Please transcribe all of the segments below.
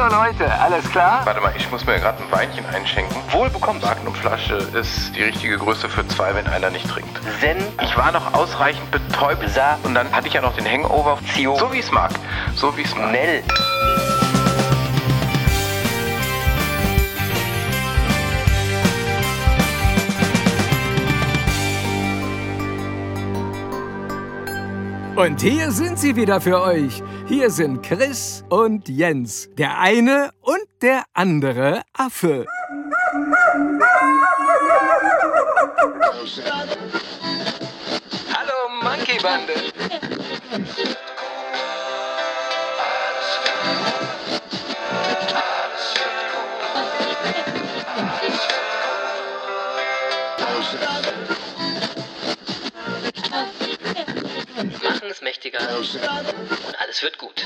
Hallo Leute, alles klar? Warte mal, ich muss mir gerade ein Weinchen einschenken. Wohl bekommst. Magnumflasche ist die richtige Größe für zwei, wenn einer nicht trinkt. Zen, Ich war noch ausreichend betäubt. Sa, Und dann hatte ich ja noch den Hangover. Zio, So wie es mag. So wie es mag. Nell. Und hier sind sie wieder für euch. Hier sind Chris und Jens. Der eine und der andere Affe. Hallo, Monkey Bande. Ist mächtiger und alles wird gut.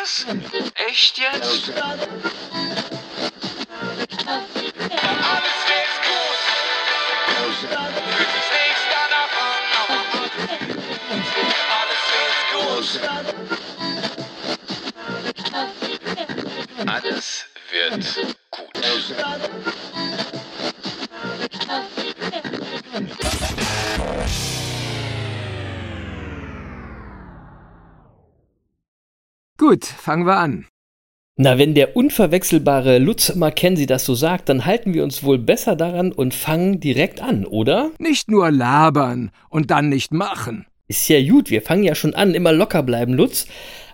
Was? Echt jetzt? Gut, fangen wir an. Na, wenn der unverwechselbare Lutz Mackenzie das so sagt, dann halten wir uns wohl besser daran und fangen direkt an, oder? Nicht nur labern und dann nicht machen. Ist ja gut, wir fangen ja schon an, immer locker bleiben, Lutz.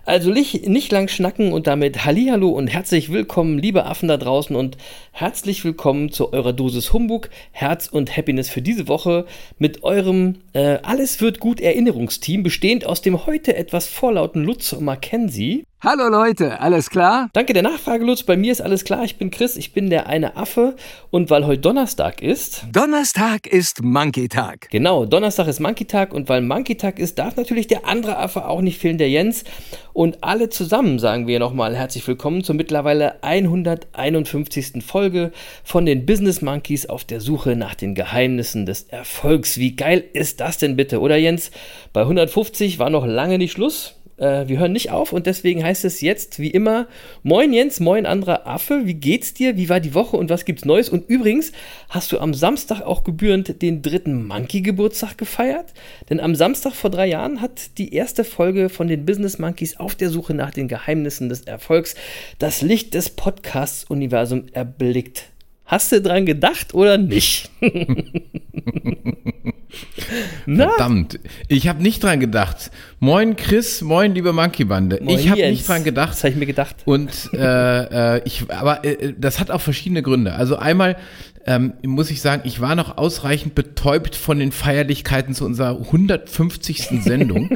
Also nicht, nicht lang schnacken und damit Hallihallo und herzlich willkommen, liebe Affen da draußen und herzlich willkommen zu eurer Dosis Humbug, Herz und Happiness für diese Woche mit eurem äh, Alles wird gut Erinnerungsteam, bestehend aus dem heute etwas vorlauten Lutz Mackenzie. Hallo Leute, alles klar? Danke der Nachfrage, Lutz. Bei mir ist alles klar. Ich bin Chris, ich bin der eine Affe. Und weil heute Donnerstag ist, Donnerstag ist Monkey-Tag. genau, Donnerstag ist Monkey-Tag. Und weil Monkey-Tag ist, darf natürlich der andere Affe auch nicht fehlen, der Jens. Und alle zusammen sagen wir nochmal herzlich willkommen zur mittlerweile 151. Folge von den Business Monkeys auf der Suche nach den Geheimnissen des Erfolgs. Wie geil ist das denn bitte, oder Jens? Bei 150 war noch lange nicht Schluss. Äh, wir hören nicht auf und deswegen heißt es jetzt wie immer: Moin Jens, moin anderer Affe, wie geht's dir? Wie war die Woche und was gibt's Neues? Und übrigens, hast du am Samstag auch gebührend den dritten Monkey-Geburtstag gefeiert? Denn am Samstag vor drei Jahren hat die erste Folge von den Business Monkeys auf der Suche nach den Geheimnissen des Erfolgs das Licht des Podcasts-Universums erblickt. Hast du dran gedacht oder nicht? Verdammt, ich habe nicht dran gedacht. Moin Chris, moin liebe Monkey Bande. Moin, ich habe nicht dran gedacht. Das habe ich mir gedacht. Und äh, äh, ich, aber äh, das hat auch verschiedene Gründe. Also einmal ähm, muss ich sagen, ich war noch ausreichend betäubt von den Feierlichkeiten zu unserer 150. Sendung.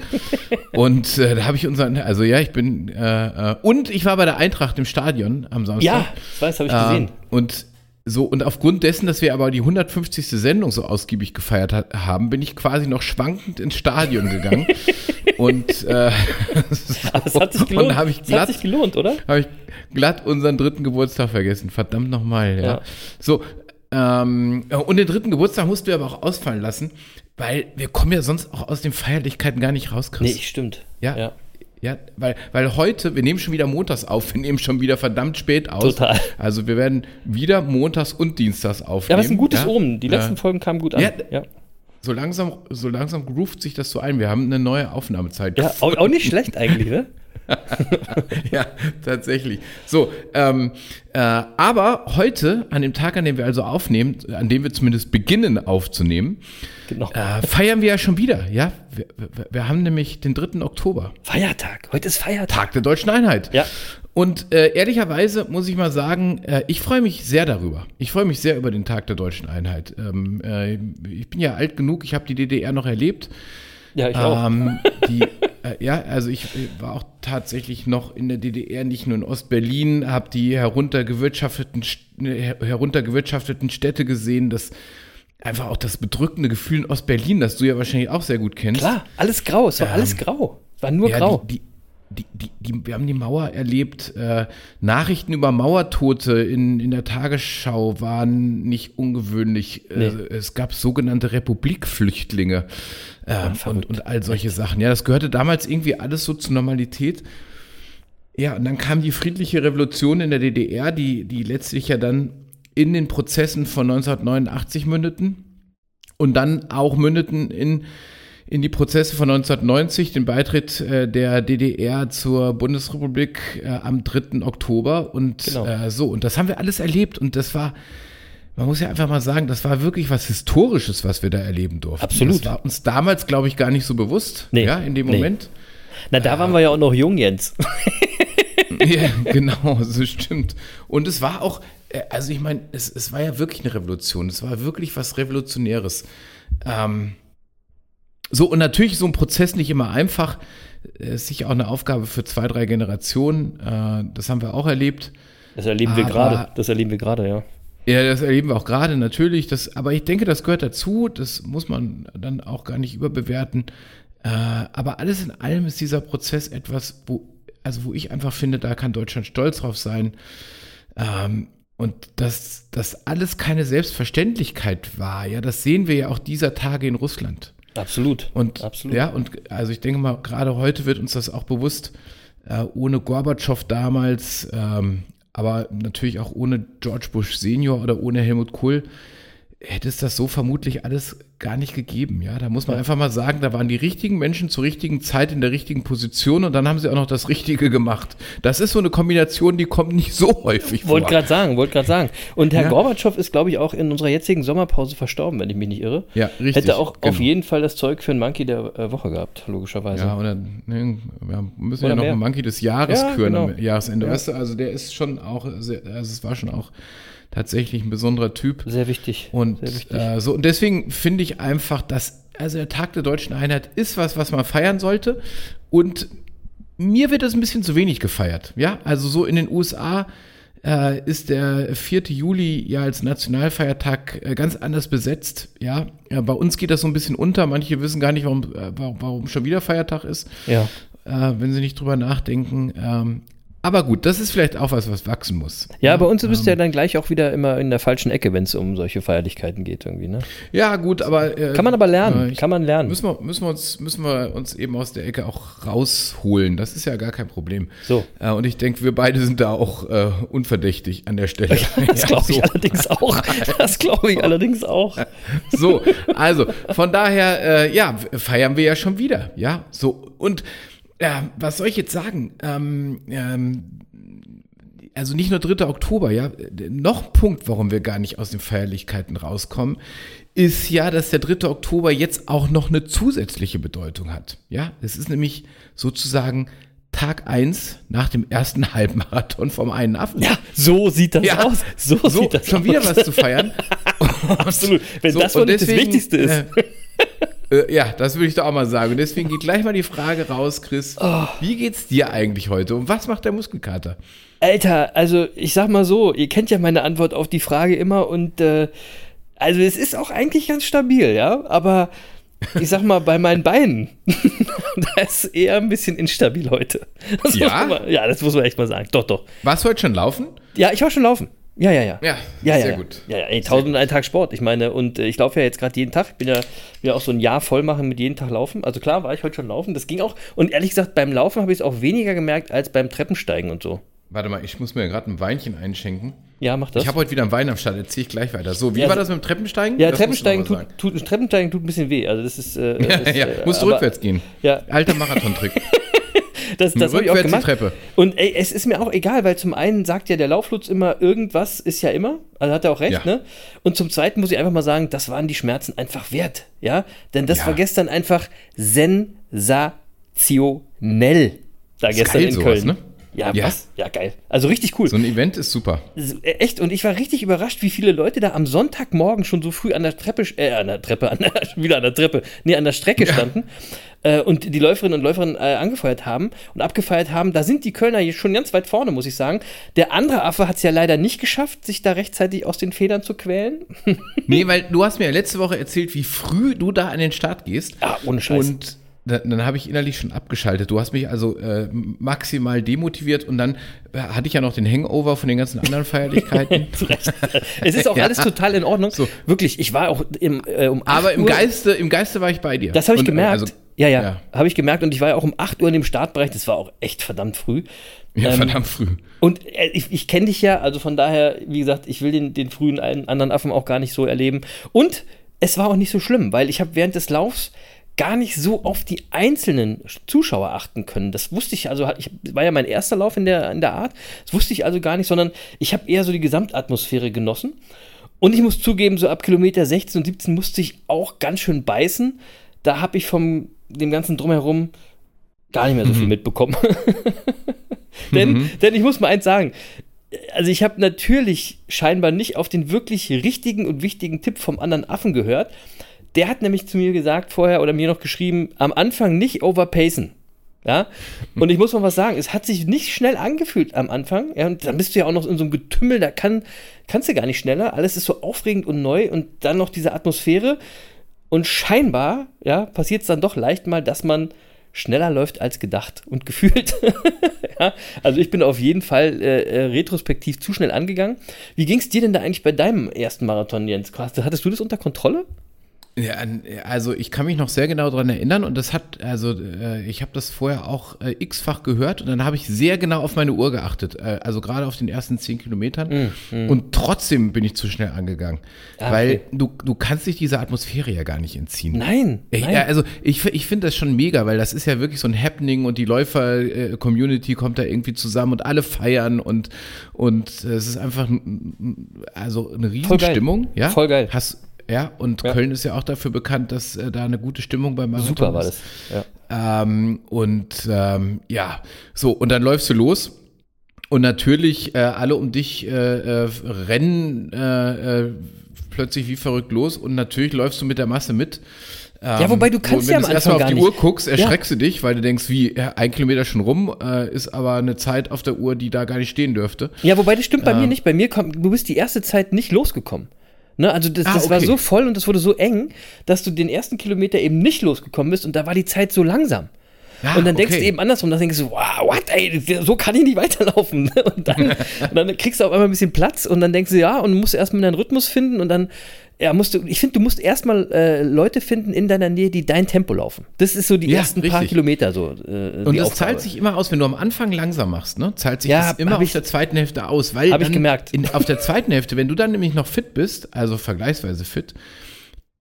und äh, da habe ich unseren, also ja, ich bin äh, äh, und ich war bei der Eintracht im Stadion am Samstag. Ja, das weiß, habe ich gesehen. Äh, und so, und aufgrund dessen, dass wir aber die 150. Sendung so ausgiebig gefeiert hat, haben, bin ich quasi noch schwankend ins Stadion gegangen. und äh, Aber es hat sich gelohnt. dann habe ich es hat glatt, sich gelohnt, oder? habe ich glatt unseren dritten Geburtstag vergessen. Verdammt nochmal, ja. Ja. So, ähm, und den dritten Geburtstag mussten wir aber auch ausfallen lassen, weil wir kommen ja sonst auch aus den Feierlichkeiten gar nicht raus, Chris. Nee, stimmt. Ja. ja. Ja, weil, weil heute, wir nehmen schon wieder montags auf, wir nehmen schon wieder verdammt spät aus. Total. Also wir werden wieder montags und dienstags Ja, aufnehmen. aber es ist ein gutes ja? Omen. Die letzten Ja. Folgen kamen gut an. Ja. Ja, So langsam, so langsam groovt sich das so ein. Wir haben eine neue Aufnahmezeit. ja auch, auch nicht schlecht eigentlich, ne? ja, tatsächlich. So, ähm, äh, aber heute, an dem Tag, an dem wir also aufnehmen, an dem wir zumindest beginnen aufzunehmen, Genau. äh, feiern wir ja schon wieder. Ja, wir, wir, wir haben nämlich den 3. Oktober. Feiertag. Heute ist Feiertag. Tag der deutschen Einheit. Ja. Und äh, ehrlicherweise muss ich mal sagen, äh, ich freue mich sehr darüber. Ich freue mich sehr über den Tag der deutschen Einheit. Ähm, äh, ich bin ja alt genug, ich habe die DDR noch erlebt. Ja, ich auch. Ähm, die, ja, also ich äh, war auch tatsächlich noch in der DDR, nicht nur in Ostberlin, habe die heruntergewirtschafteten, äh, her- heruntergewirtschafteten Städte gesehen. Das, einfach auch das bedrückende Gefühl in Ostberlin, das du ja wahrscheinlich auch sehr gut kennst. Klar, alles grau, es war Ähm, alles grau. Es war nur Ja, grau. Die, die, die, die, die, wir haben die Mauer erlebt. Äh, Nachrichten über Mauertote in, in der Tagesschau waren nicht ungewöhnlich. Äh, Nee. es gab sogenannte Republikflüchtlinge äh, und, und all solche Sachen. Ja, das gehörte damals irgendwie alles so zur Normalität. Ja, und dann kam die friedliche Revolution in der DDR, die, die letztlich ja dann in den Prozessen von 1989 mündeten und dann auch mündeten in, in die Prozesse von 1990, den Beitritt äh, der DDR zur Bundesrepublik äh, am 3. Oktober und Genau. äh, so. Und das haben wir alles erlebt und das war, man muss ja einfach mal sagen, das war wirklich was Historisches, was wir da erleben durften. Absolut. Das war uns damals, glaube ich, gar nicht so bewusst, Nee, ja, in dem nee. Moment. Na, da waren wir ja auch noch jung, Jens. ja, genau, so stimmt. Und es war auch, äh, also ich meine, es, es war ja wirklich eine Revolution. Es war wirklich was Revolutionäres. Ähm, so, und natürlich ist so ein Prozess nicht immer einfach. Es ist sicher auch eine Aufgabe für zwei, drei Generationen. Äh, das haben wir auch erlebt. Das erleben wir Aber- gerade. Das erleben wir gerade, ja. Ja, das erleben wir auch gerade natürlich. Das, aber ich denke, das gehört dazu. Das muss man dann auch gar nicht überbewerten. Äh, aber alles in allem ist dieser Prozess etwas, wo, also wo ich einfach finde, da kann Deutschland stolz drauf sein. Ähm, und dass das alles keine Selbstverständlichkeit war. Ja, das sehen wir ja auch dieser Tage in Russland. Absolut. Und Absolut. ja, und also ich denke mal, gerade heute wird uns das auch bewusst, äh, ohne Gorbatschow damals, ähm, aber natürlich auch ohne George Bush Senior oder ohne Helmut Kohl, hätte es das so vermutlich alles gar nicht gegeben. Ja, da muss man einfach mal sagen, da waren die richtigen Menschen zur richtigen Zeit in der richtigen Position und dann haben sie auch noch das Richtige gemacht. Das ist so eine Kombination, die kommt nicht so häufig Wollte vor. gerade sagen, wollte gerade sagen. Und Herr Ja. Gorbatschow ist, glaube ich, auch in unserer jetzigen Sommerpause verstorben, wenn ich mich nicht irre. Ja, richtig, Hätte auch auf genau. jeden Fall das Zeug für einen Monkey der äh, Woche gehabt, logischerweise. Ja, oder ne, wir müssen Oder ja noch mehr. einen Monkey des Jahres Ja, küren genau. am Jahresende. Ja. Weißt du, also der ist schon auch, sehr, also es war schon auch tatsächlich ein besonderer Typ. Sehr wichtig. Und sehr wichtig. äh, so, und deswegen finde ich einfach, dass, also der Tag der deutschen Einheit ist was, was man feiern sollte. Und mir wird das ein bisschen zu wenig gefeiert. Ja, also so in den USA äh, ist der 4. Juli ja als Nationalfeiertag äh, ganz anders besetzt. Ja, ja, bei uns geht das so ein bisschen unter. Manche wissen gar nicht, warum, äh, warum, schon wieder Feiertag ist, ja. äh, wenn sie nicht drüber nachdenken. Ähm, aber gut, das ist vielleicht auch was, was wachsen muss. Ja, bei uns bist ähm, du ja dann gleich auch wieder immer in der falschen Ecke, wenn es um solche Feierlichkeiten geht irgendwie, ne? Ja, gut, aber. Äh, Kann man aber lernen, äh, ich- kann man lernen. Müssen wir, müssen, wir uns, müssen wir uns eben aus der Ecke auch rausholen. Das ist ja gar kein Problem. So. Äh, und ich denke, wir beide sind da auch äh, unverdächtig an der Stelle. Das Ja, glaube ich so. allerdings auch. Das glaube ich allerdings auch. So, also von daher, äh, ja, feiern wir ja schon wieder. Ja, so. Und äh, was soll ich jetzt sagen? Ähm, ähm, also nicht nur 3. Oktober, ja, noch ein Punkt, warum wir gar nicht aus den Feierlichkeiten rauskommen, ist ja, dass der 3. Oktober jetzt auch noch eine zusätzliche Bedeutung hat. Ja, es ist nämlich sozusagen Tag 1 nach dem ersten Halbmarathon vom einen Affen. Ja, so sieht das aus. So, so sieht das schon aus. wieder was zu feiern. Absolut. Wenn So, das wohl nicht das deswegen, Wichtigste ist. Äh, äh, ja, das würde ich doch auch mal sagen. Und deswegen geht gleich mal die Frage raus, Chris. Oh. Wie geht's dir eigentlich heute? Und was macht der Muskelkater? Alter, also ich sag mal so, ihr kennt ja meine Antwort auf die Frage immer und äh, also es ist auch eigentlich ganz stabil, ja, aber ich sag mal, bei meinen Beinen, da ist eher ein bisschen instabil heute. Das Ja? Mal, ja, das muss man echt mal sagen. Doch, doch. Warst du heute schon laufen? Ja, ich war schon laufen. Ja, ja, ja. Ja, ja, sehr ja, gut. Ja, ja, ey, tausend und einen Tag Sport. Ich meine, und äh, ich laufe ja jetzt gerade jeden Tag. Ich bin ja, will ja auch so ein Jahr voll machen mit jeden Tag laufen. Also klar, war ich heute schon laufen. Das ging auch. Und ehrlich gesagt, beim Laufen habe ich es auch weniger gemerkt als beim Treppensteigen und so. Warte mal, ich muss mir gerade ein Weinchen einschenken. Ja, mach das. Ich habe heute wieder einen Wein am Start, erzähle ich gleich weiter. So, wie Ja, war so- das mit dem Treppensteigen? Ja, Das Treppensteigen tut, tut, Treppensteigen tut ein bisschen weh. Also das ist. Äh, sagen. das, ja, äh, musst du rückwärts gehen. Ja. Alter Marathontrick. Das, das habe ich auch gemacht. Treppe. Und ey, es ist mir auch egal, weil zum einen sagt ja der Lauflutz immer, irgendwas ist ja immer. Also hat er auch recht, Ja. ne? Und zum zweiten muss ich einfach mal sagen, das waren die Schmerzen einfach wert. Ja? Denn das Ja. war gestern einfach sensationell. Da Ist gestern in sowas, Köln. ne? Ja, Ja. was? Ja, geil. Also richtig cool. So ein Event ist super. Äh, Echt, und ich war richtig überrascht, wie viele Leute da am Sonntagmorgen schon so früh an der Treppe, äh, an der Treppe, an der, wieder an der Treppe, nee, an der Strecke standen äh, und die Läuferinnen und Läufer äh, angefeuert haben und abgefeiert haben. Da sind die Kölner hier schon ganz weit vorne, muss ich sagen. Der andere Affe hat es ja leider nicht geschafft, sich da rechtzeitig aus den Federn zu quälen. Nee, weil du hast mir ja letzte Woche erzählt, wie früh du da an den Start gehst. Ah, ohne Scheiß. Und dann, dann habe ich innerlich schon abgeschaltet. Du hast mich also äh, maximal demotiviert und dann äh, hatte ich ja noch den Hangover von den ganzen anderen Feierlichkeiten. Zu Recht. Es ist auch Ja. alles total in Ordnung. So. Wirklich, ich war auch im, äh, um 8 Aber im Uhr, Geiste, im Geiste war ich bei dir. Das habe ich Und, äh, gemerkt. Also, ja, ja, ja. habe ich gemerkt. Und ich war ja auch um 8 Uhr in dem Startbereich. Das war auch echt verdammt früh. ja, Ähm, verdammt früh. Und äh, ich, ich kenne dich ja, also von daher, wie gesagt, ich will den, den frühen einen anderen Affen auch gar nicht so erleben. Und es war auch nicht so schlimm, weil ich habe während des Laufs gar nicht so auf die einzelnen Zuschauer achten können. Das wusste ich, also ich war ja mein erster Lauf in der, in der Art, das wusste ich also gar nicht, sondern ich habe eher so die Gesamtatmosphäre genossen. Und ich muss zugeben, so ab Kilometer 16 und 17 musste ich auch ganz schön beißen. Da habe ich vom dem ganzen Drumherum gar nicht mehr so viel mitbekommen. denn, denn ich muss mal eins sagen, also ich habe natürlich scheinbar nicht auf den wirklich richtigen und wichtigen Tipp vom anderen Affen gehört. Der hat nämlich zu mir gesagt vorher oder mir noch geschrieben, am Anfang nicht overpacen. Ja, und ich muss mal was sagen, es hat sich nicht schnell angefühlt am Anfang. Ja, und dann bist du ja auch noch in so einem Getümmel, da kann, kannst du gar nicht schneller. Alles ist so aufregend und neu und dann noch diese Atmosphäre. Und scheinbar, ja, passiert es dann doch leicht mal, dass man schneller läuft als gedacht und gefühlt. ja, also ich bin auf jeden Fall äh, äh, retrospektiv zu schnell angegangen. Wie ging es dir denn da eigentlich bei deinem ersten Marathon, Jens? Hattest du das unter Kontrolle? Ja, also ich kann mich noch sehr genau daran erinnern und das hat, also äh, ich habe das vorher auch äh, x-fach gehört und dann habe ich sehr genau auf meine Uhr geachtet, äh, also gerade auf den ersten zehn Kilometern und trotzdem bin ich zu schnell angegangen, Ah, weil okay. du, du kannst dich dieser Atmosphäre ja gar nicht entziehen. Nein. Ich, nein. ja, also ich, ich finde das schon mega, weil das ist ja wirklich so ein Happening und die Läufer-Community kommt da irgendwie zusammen und alle feiern und, und es ist einfach ein- also eine Voll geil. Riesenstimmung. Ja? Voll geil. Hast, ja, und Ja. Köln ist ja auch dafür bekannt, dass äh, da eine gute Stimmung beim Marathon Super war das. Ja. Ähm, und ähm, ja, so, und dann läufst du los. Und natürlich, äh, alle um dich äh, äh, rennen äh, äh, plötzlich wie verrückt los. Und natürlich läufst du mit der Masse mit. Ähm, Ja, wobei du kannst ja wenn am du erstmal Anfang auf die gar Uhr nicht. guckst, erschreckst du dich, weil du denkst, wie, ja, ein Kilometer schon rum, äh, ist aber eine Zeit auf der Uhr, die da gar nicht stehen dürfte. Ja, wobei das stimmt bei Ja. mir nicht. Bei mir kommt, du bist die erste Zeit nicht losgekommen. Ne, also das, Ah, das war okay. so voll und das wurde so eng, dass du den ersten Kilometer eben nicht losgekommen bist und da war die Zeit so langsam. Ja, und dann denkst okay. du eben andersrum, dann denkst du, wow, what, ey, so kann ich nicht weiterlaufen. Und dann, und dann kriegst du auf einmal ein bisschen Platz und dann denkst du, ja, und musst erstmal deinen Rhythmus finden und dann, ja, musst du, ich finde, du musst erstmal äh, Leute finden in deiner Nähe, die dein Tempo laufen. Das ist so die Ja, ersten paar richtig. Kilometer so. Äh, Und das Aufgabe. zahlt sich immer aus, wenn du am Anfang langsam machst, ne? Zahlt sich Ja, das immer auf ich- der zweiten Hälfte aus, weil Hab ich gemerkt. In, auf der zweiten Hälfte, wenn du dann nämlich noch fit bist, also vergleichsweise fit,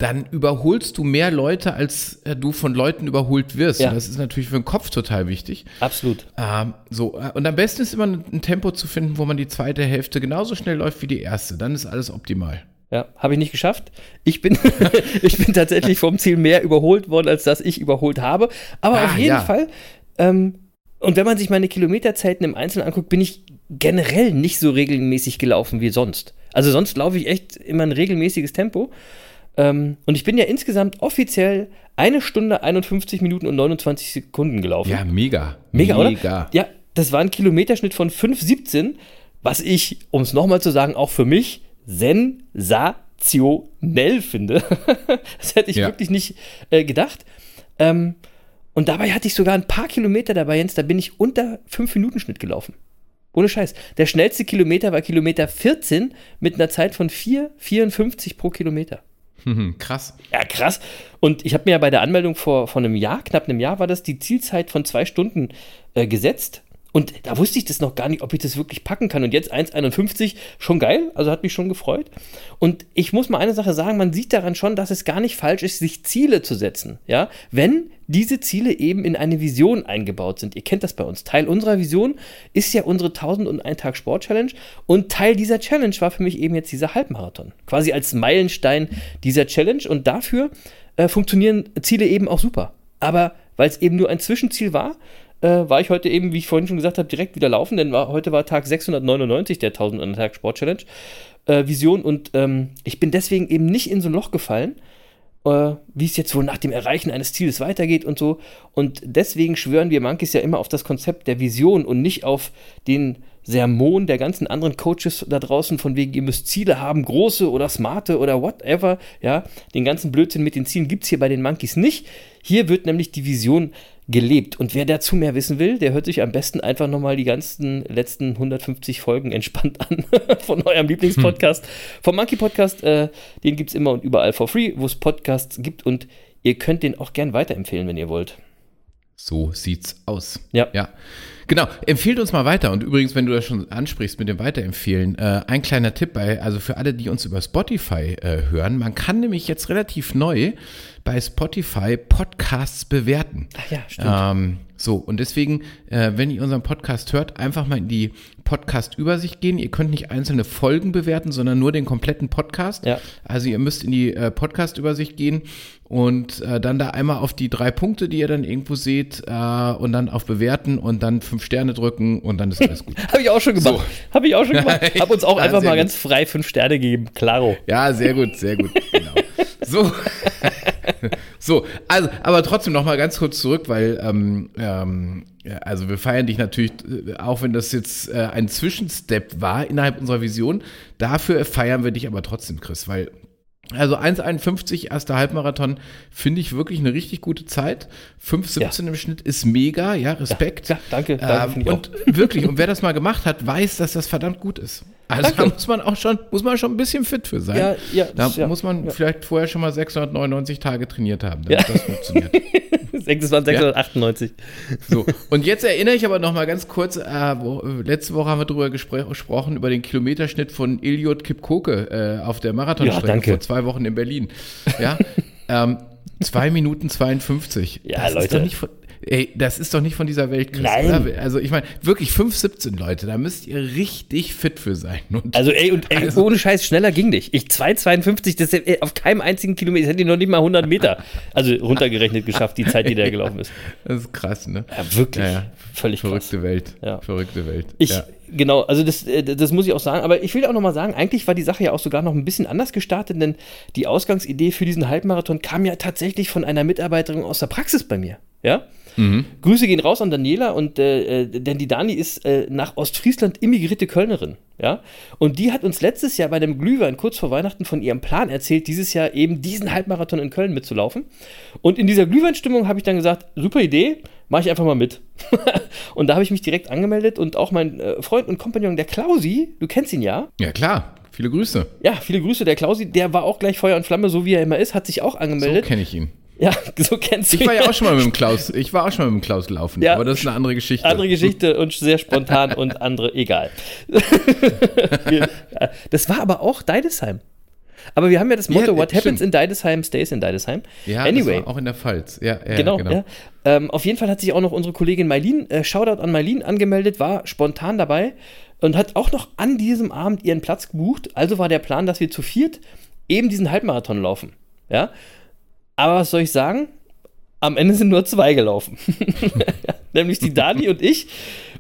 dann überholst du mehr Leute, als äh, du von Leuten überholt wirst. Ja. Das ist natürlich für den Kopf total wichtig. Absolut. Ähm, so, äh, und am besten ist immer ein, ein Tempo zu finden, wo man die zweite Hälfte genauso schnell läuft wie die erste. Dann ist alles optimal. Ja, habe ich nicht geschafft. Ich bin, ich bin tatsächlich vom Ziel mehr überholt worden, als dass ich überholt habe. Aber Ah, auf jeden ja. Fall, ähm, und wenn man sich meine Kilometerzeiten im Einzelnen anguckt, bin ich generell nicht so regelmäßig gelaufen wie sonst. Also sonst laufe ich echt immer ein regelmäßiges Tempo. Ähm, und ich bin ja insgesamt offiziell eine Stunde 51 Minuten und 29 Sekunden gelaufen. Ja, mega. Mega, oder? Mega. Ja, das war ein Kilometerschnitt von 5,17, was ich, um es nochmal zu sagen, auch für mich sensationell finde. das hätte ich Ja. wirklich nicht äh, gedacht. Ähm, und dabei hatte ich sogar ein paar Kilometer dabei, Jens, da bin ich unter 5-Minuten-Schnitt gelaufen. Ohne Scheiß. Der schnellste Kilometer war Kilometer 14 mit einer Zeit von 4,54 pro Kilometer. Mhm, krass. Ja, krass. Und ich habe mir ja bei der Anmeldung vor, vor einem Jahr, knapp einem Jahr, war das die Zielzeit von zwei Stunden äh, gesetzt. Und da wusste ich das noch gar nicht, ob ich das wirklich packen kann. Und jetzt 1,51, schon geil, also hat mich schon gefreut. Und ich muss mal eine Sache sagen, man sieht daran schon, dass es gar nicht falsch ist, sich Ziele zu setzen. Ja, wenn diese Ziele eben in eine Vision eingebaut sind. Ihr kennt das bei uns. Teil unserer Vision ist ja unsere 1001 Tag Sport Challenge. Und Teil dieser Challenge war für mich eben jetzt dieser Halbmarathon. Quasi als Meilenstein dieser Challenge. Und dafür äh, funktionieren Ziele eben auch super. Aber weil es eben nur ein Zwischenziel war, äh, war ich heute eben, wie ich vorhin schon gesagt habe, direkt wieder laufen, denn war, heute war Tag 699 der 1000 an Tag Sport Challenge äh, Vision und ähm, ich bin deswegen eben nicht in so ein Loch gefallen, äh, wie es jetzt wohl nach dem Erreichen eines Ziels weitergeht und so. Und deswegen schwören wir Monkeys ja immer auf das Konzept der Vision und nicht auf den Sermon der ganzen anderen Coaches da draußen, von wegen, ihr müsst Ziele haben, große oder smarte oder whatever. Ja, den ganzen Blödsinn mit den Zielen gibt es hier bei den Monkeys nicht. Hier wird nämlich die Vision gelebt. Und wer dazu mehr wissen will, der hört sich am besten einfach nochmal die ganzen letzten 150 Folgen entspannt an von eurem Lieblingspodcast. Hm. Vom Monkey Podcast, äh, den gibt es immer und überall for free, wo es Podcasts gibt. Und ihr könnt den auch gern weiterempfehlen, wenn ihr wollt. So sieht's aus. Ja. Ja. Genau, empfiehlt uns mal weiter. Und übrigens, wenn du das schon ansprichst mit dem Weiterempfehlen, äh, ein kleiner Tipp bei, also für alle, die uns über Spotify äh, hören, man kann nämlich jetzt relativ neu bei Spotify Podcasts bewerten. Ach ja, stimmt. Ähm, so, und deswegen, äh, wenn ihr unseren Podcast hört, einfach mal in die Podcast-Übersicht gehen. Ihr könnt nicht einzelne Folgen bewerten, sondern nur den kompletten Podcast. Ja. Also ihr müsst in die äh, Podcast-Übersicht gehen und äh, dann da einmal auf die drei Punkte, die ihr dann irgendwo seht, äh, und dann auf Bewerten und dann fünf Sterne drücken und dann ist alles gut. Habe ich auch schon gemacht. So. Habe ich auch schon gemacht. Habe uns auch Ja, einfach mal gut. ganz frei fünf Sterne gegeben. Klaro. Ja, sehr gut, sehr gut. Genau. So. so, also, aber trotzdem noch mal ganz kurz zurück, weil, ähm, ähm, ja, also wir feiern dich natürlich, äh, auch wenn das jetzt äh, ein Zwischenstep war innerhalb unserer Vision, dafür feiern wir dich aber trotzdem, Chris, weil also 1,51 erster Halbmarathon finde ich wirklich eine richtig gute Zeit. 5,17 im Schnitt ist mega, ja, Respekt. Ja, danke, danke, Ähm, und wirklich, und wer das mal gemacht hat, weiß, dass das verdammt gut ist. Also Danke. da muss man auch schon, muss man schon ein bisschen fit für sein. Ja, ja, Da ja, muss man ja. vielleicht vorher schon mal 699 Tage trainiert haben, damit Ja. das funktioniert. Das waren 698. So, und jetzt erinnere ich aber noch mal ganz kurz, äh, wo, letzte Woche haben wir darüber gespr gesprochen, über den Kilometerschnitt von Iliot Kipkoke äh, auf der Marathonstrecke vor zwei Wochen in Berlin. Ja, ähm, 2 Minuten 52. Ja, das Ist Leute. doch nicht ey, das ist doch nicht von dieser Welt, Chris, Nein. oder? Also ich meine, wirklich 5,17 Leute, da müsst ihr richtig fit für sein. Und Also ey, und ey, Also- ohne Scheiß, schneller ging nicht. Ich 2,52, das ist ey, auf keinem einzigen Kilometer, das hätte ich noch nicht mal 100 Meter, also runtergerechnet geschafft, die Zeit, die da gelaufen ist. das ist krass, ne? Ja, wirklich. Ja, ja. Völlig krass. Verrückte Welt. Ja. Verrückte Welt. Ich, ja. genau, also das, äh, das muss ich auch sagen, aber ich will auch nochmal sagen, eigentlich war die Sache ja auch sogar noch ein bisschen anders gestartet, denn die Ausgangsidee für diesen Halbmarathon kam ja tatsächlich von einer Mitarbeiterin aus der Praxis bei mir. Ja? Grüße gehen raus an Daniela und äh, äh, denn die Dani ist äh, nach Ostfriesland immigrierte Kölnerin, ja. Und die hat uns letztes Jahr bei dem Glühwein kurz vor Weihnachten von ihrem Plan erzählt, dieses Jahr eben diesen Halbmarathon in Köln mitzulaufen. Und in dieser Glühweinstimmung habe ich dann gesagt, super Idee, mache ich einfach mal mit. und da habe ich mich direkt angemeldet und auch mein äh, Freund und Kompagnon, der Klausi, du kennst ihn ja. ja, klar. Viele Grüße. Ja, viele Grüße, der Klausi, der war auch gleich Feuer und Flamme, so wie er immer ist, hat sich auch So angemeldet. kenne ich ihn. Ja, so kennst du Ich war ja auch schon mal mit dem Klaus. Ich war auch schon mal mit dem Klaus laufen. Ja. aber das ist eine andere Geschichte. Andere Geschichte und sehr spontan und andere, egal. Das war aber auch Deidesheim. Aber wir haben ja das Motto, Ja, what happens stimmt. in Deidesheim stays in Deidesheim. Ja, anyway. das war auch in der Pfalz. Ja, ja Genau, ja. Ähm, auf jeden Fall hat sich auch noch unsere Kollegin Mailin, äh, Shoutout an Mailin, angemeldet, war spontan dabei und hat auch noch an diesem Abend ihren Platz gebucht. Also war der Plan, dass wir zu viert eben diesen Halbmarathon laufen. Ja. Aber was soll ich sagen? Am Ende sind nur zwei gelaufen. Nämlich die Dani und ich.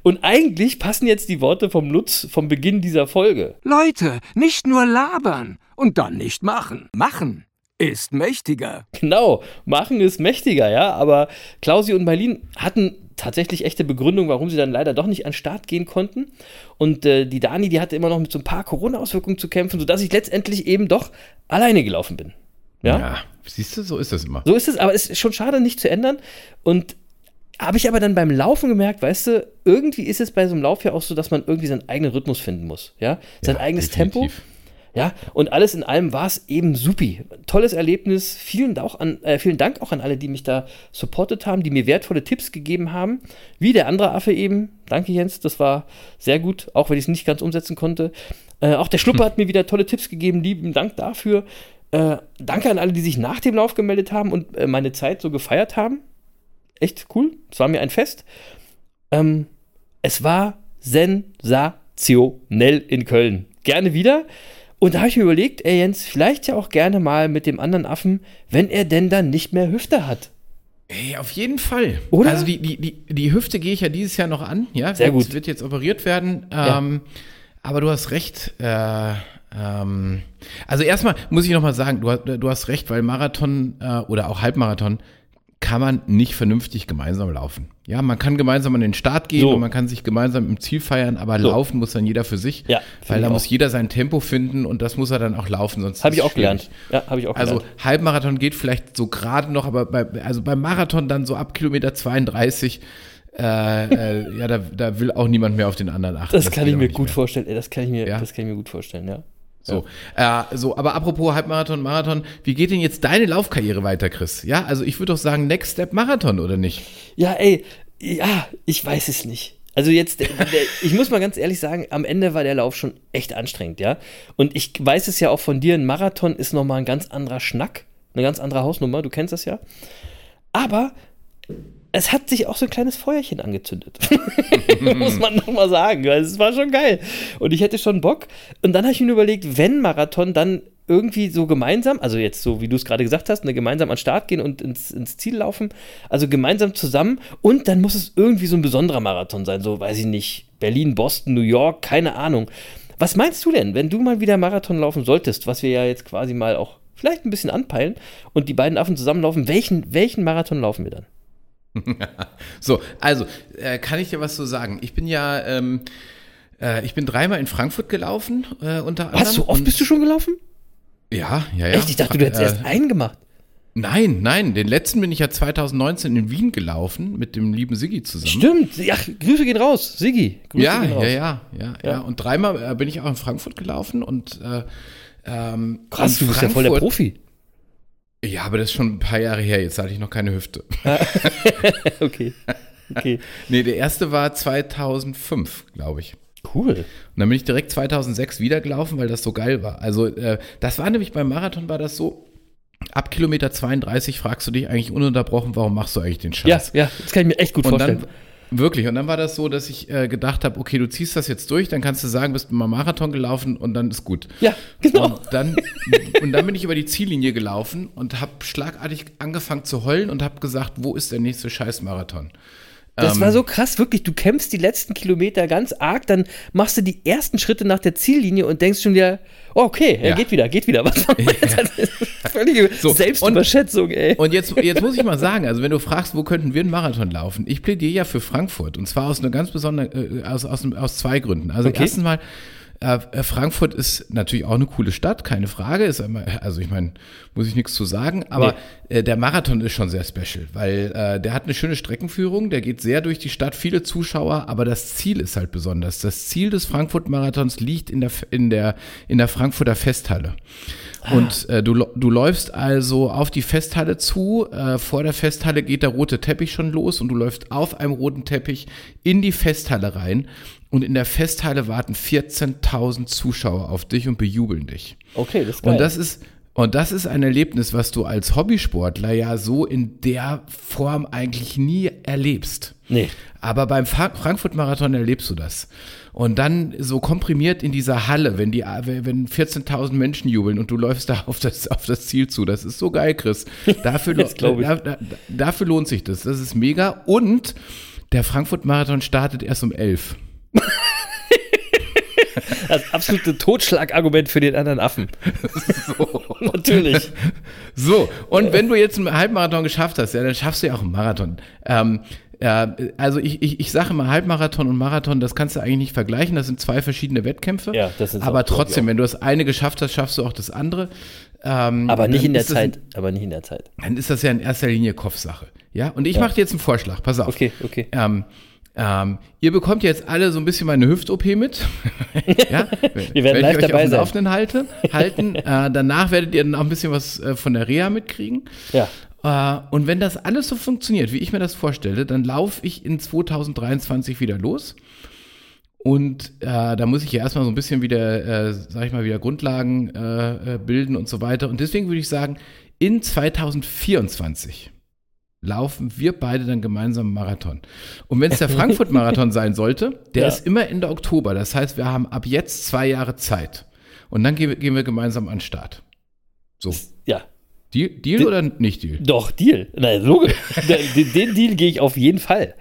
Und eigentlich passen jetzt die Worte vom Lutz vom Beginn dieser Folge. Leute, nicht nur labern und dann nicht machen. Machen ist mächtiger. Genau, machen ist mächtiger, ja. Aber Klausi und Marlin hatten tatsächlich echte Begründung, warum sie dann leider doch nicht an den Start gehen konnten. Und äh, die Dani, die hatte immer noch mit so ein paar Corona-Auswirkungen zu kämpfen, sodass ich letztendlich eben doch alleine gelaufen bin. Ja, Ja, siehst du, so ist das immer. so ist es, aber es ist schon schade, nicht zu ändern. Und habe ich aber dann beim Laufen gemerkt, weißt du, irgendwie ist es bei so einem Lauf ja auch so, dass man irgendwie seinen eigenen Rhythmus finden muss. Ja, sein Ja, eigenes definitiv. Tempo. Ja, und alles in allem war es eben supi. Tolles Erlebnis. Vielen, auch an, äh, vielen Dank auch an alle, die mich da supportet haben, die mir wertvolle Tipps gegeben haben. Wie der andere Affe eben. Danke, Jens. Das war sehr gut, auch wenn ich es nicht ganz umsetzen konnte. Äh, auch der Schluppe hat mir wieder tolle Tipps gegeben. Lieben Dank dafür. Äh, danke an alle, die sich nach dem Lauf gemeldet haben und äh, meine Zeit so gefeiert haben. Echt cool. Es war mir ein Fest. Ähm, es war sensationell in Köln. Gerne wieder. Und da habe ich mir überlegt, ey Jens, vielleicht ja auch gerne mal mit dem anderen Affen, wenn er denn dann nicht mehr Hüfte hat. Ey, auf jeden Fall. Oder? Also die, die, die, die Hüfte gehe ich ja dieses Jahr noch an, ja. Sehr wird, gut. Wird jetzt operiert werden. Ja. Ähm, aber du hast recht. Äh, ähm, also erstmal muss ich nochmal sagen, du, hast- du hast recht, weil Marathon äh, oder auch Halbmarathon kann man nicht vernünftig gemeinsam laufen. Ja, man kann gemeinsam an den Start gehen So. und man kann sich gemeinsam im Ziel feiern, aber So. laufen muss dann jeder für sich. Ja, weil da muss jeder sein Tempo finden und das muss er dann auch laufen, sonst Habe ich auch gelernt. schwierig. Ja, habe ich auch Also gelernt. Halbmarathon geht vielleicht so gerade noch, aber bei, also beim Marathon dann so ab Kilometer 32, äh, äh, ja, da, da will auch niemand mehr auf den anderen achten. Das kann geht ich mir gut mehr. vorstellen. Ey, das kann ich mir, Ja. das kann ich mir gut vorstellen, ja. So, äh, so, aber apropos Halbmarathon, Marathon, wie geht denn jetzt deine Laufkarriere weiter, Chris? Ja, also ich würde doch sagen, Next Step Marathon, oder nicht? Ja, ey, ja, ich weiß es nicht. Also jetzt, der, der, ich muss mal ganz ehrlich sagen, am Ende war der Lauf schon echt anstrengend, ja. Und ich weiß es ja auch von dir, ein Marathon ist nochmal ein ganz anderer Schnack, eine ganz andere Hausnummer, du kennst das ja. Aber es hat sich auch so ein kleines Feuerchen angezündet. Muss man nochmal sagen. weil Es war schon geil. Und ich hätte schon Bock. Und dann habe ich mir überlegt, wenn Marathon, dann irgendwie so gemeinsam, also jetzt so wie du es gerade gesagt hast, ne, gemeinsam an den Start gehen und ins, ins Ziel laufen, also gemeinsam zusammen und dann muss es irgendwie so ein besonderer Marathon sein, so weiß ich nicht, Berlin, Boston, New York, keine Ahnung. Was meinst du denn, wenn du mal wieder Marathon laufen solltest, was wir ja jetzt quasi mal auch vielleicht ein bisschen anpeilen und die beiden Affen zusammenlaufen, welchen, welchen Marathon laufen wir dann? So, also, äh, kann ich dir was so sagen? Ich bin ja, ähm, äh, ich bin dreimal in Frankfurt gelaufen, äh, unter anderem. Was, so oft bist du schon gelaufen? Ja, ja, ja. Echt? Ich dachte, du hättest Äh, erst einen gemacht. Nein, nein, den letzten bin ich ja 2019 in Wien gelaufen mit dem lieben Siggi zusammen. Stimmt. Ja, Grüße gehen raus. Siggi. Grüße Ja, gehen ja, raus. ja, ja, ja, Ja. Und dreimal äh, bin ich auch in Frankfurt gelaufen und äh, ähm, Krass, du bist ja voll der Profi. Ja, aber das ist schon ein paar Jahre her. Jetzt hatte ich noch keine Hüfte. Okay. Okay. Nee, der erste war 2005, glaube ich. Cool. Und dann bin ich direkt 2006 wieder gelaufen, weil das so geil war. Also äh, das war nämlich beim Marathon war das so, ab Kilometer 32 fragst du dich eigentlich ununterbrochen, warum machst du eigentlich den Ja, Scheiß? ja, das kann ich mir echt gut und vorstellen. dann, wirklich, und dann war das so, dass ich äh, gedacht habe, okay, du ziehst das jetzt durch, dann kannst du sagen, bist du mal Marathon gelaufen und dann ist gut. ja, genau. Und dann, und dann bin ich über die Ziellinie gelaufen und habe schlagartig angefangen zu heulen und habe gesagt, wo ist der nächste Scheißmarathon? Das ähm, war so krass, wirklich. Du kämpfst die letzten Kilometer ganz arg, dann machst du die ersten Schritte nach der Ziellinie und denkst schon wieder, oh, okay, er Ja. geht wieder, geht wieder. Was machen wir jetzt? Das ist völlige So, Selbstüberschätzung, ey. Und jetzt, jetzt muss ich mal sagen, also wenn du fragst, wo könnten wir einen Marathon laufen? Ich plädiere ja für Frankfurt und zwar aus einer ganz besonderen, äh, aus, aus, aus zwei Gründen. Also Okay. erstens mal, äh, Frankfurt ist natürlich auch eine coole Stadt, keine Frage. Ist einmal, also ich meine, muss ich nichts zu sagen, aber äh, der Marathon ist schon sehr special, weil äh, der hat eine schöne Streckenführung, der geht sehr durch die Stadt, viele Zuschauer, aber das Ziel ist halt besonders. Das Ziel des Frankfurt-Marathons liegt in der, in der, in der Frankfurter Festhalle. Und äh, du, du läufst also auf die Festhalle zu. Äh, vor der Festhalle geht der rote Teppich schon los und du läufst auf einem roten Teppich in die Festhalle rein. Und in der Festhalle warten 14.000 Zuschauer auf dich und bejubeln dich. Okay, das ist geil. Und das ist, und das ist ein Erlebnis, was du als Hobbysportler ja so in der Form eigentlich nie erlebst. Nee. Aber beim Fra- Frankfurt-Marathon erlebst du das. Und dann so komprimiert in dieser Halle, wenn die, wenn 14.000 Menschen jubeln und du läufst da auf das, auf das Ziel zu. Das ist so geil, Chris. Dafür, da, da, dafür lohnt sich das. Das ist mega. Und der Frankfurt-Marathon startet erst um 11. Das absolute Totschlagargument für den anderen Affen. Natürlich. So, und wenn du jetzt einen Halbmarathon geschafft hast, ja, dann schaffst du ja auch einen Marathon. Ähm, ja, also ich, ich, ich sage immer Halbmarathon und Marathon, das kannst du eigentlich nicht vergleichen, das sind zwei verschiedene Wettkämpfe. Ja, das sind Aber trotzdem, wenn du das eine geschafft hast, schaffst du auch das andere. Ähm, Aber nicht in der Zeit. Aber nicht in der Zeit. Ein, dann ist das ja in erster Linie Kopfsache. Ja, und ich Ja. mache dir jetzt einen Vorschlag, pass auf. Okay, okay. Ähm, ähm, ihr bekommt jetzt alle so ein bisschen meine Hüft-OP mit. ja, Wir werden Werde live ich euch dabei auf sein. Laufenden halte, halten. äh, danach werdet ihr dann auch ein bisschen was äh, von der Reha mitkriegen. Ja. Äh, und wenn das alles so funktioniert, wie ich mir das vorstelle, dann laufe ich in 2023 wieder los. Und äh, da muss ich ja erstmal so ein bisschen wieder, äh, sag ich mal, wieder Grundlagen äh, äh, bilden und so weiter. Und deswegen würde ich sagen, in 2024 laufen wir beide dann gemeinsam einen Marathon. Und wenn es der Frankfurt-Marathon sein sollte, der Ja. ist immer Ende Oktober. Das heißt, wir haben ab jetzt zwei Jahre Zeit. Und dann gehen wir, gehen wir gemeinsam an den Start. So. Ja. Deal, Deal oder nicht Deal? Doch, Deal. Na, logisch. den, den Deal gehe ich auf jeden Fall.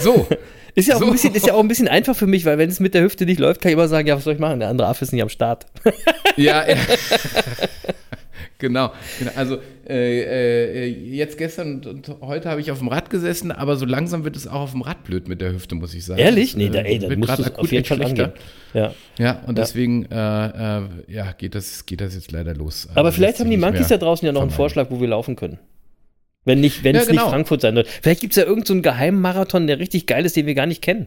So. Ist ja, auch So. ein bisschen, ist ja auch ein bisschen einfach für mich, weil wenn es mit der Hüfte nicht läuft, kann ich immer sagen, ja, was soll ich machen? Der andere Affe ist nicht am Start. Ja, ja. Genau, genau. Also äh, äh, jetzt gestern und heute habe ich auf dem Rad gesessen, aber so langsam wird es auch auf dem Rad blöd mit der Hüfte, muss ich sagen. Ehrlich? Nee, da, äh, ey, dann wird musst du auf jeden Fall schlechter. angehen. Ja. Ja, und deswegen äh, äh, ja, geht, das, geht das jetzt leider los. Aber Also vielleicht haben die Monkeys da draußen ja noch einen. Vorschlag, wo wir laufen können. Wenn nicht, wenn Ja, es genau. nicht Frankfurt sein wird. Vielleicht gibt es ja irgendeinen so einen geheimen Marathon, der richtig geil ist, den wir gar nicht kennen.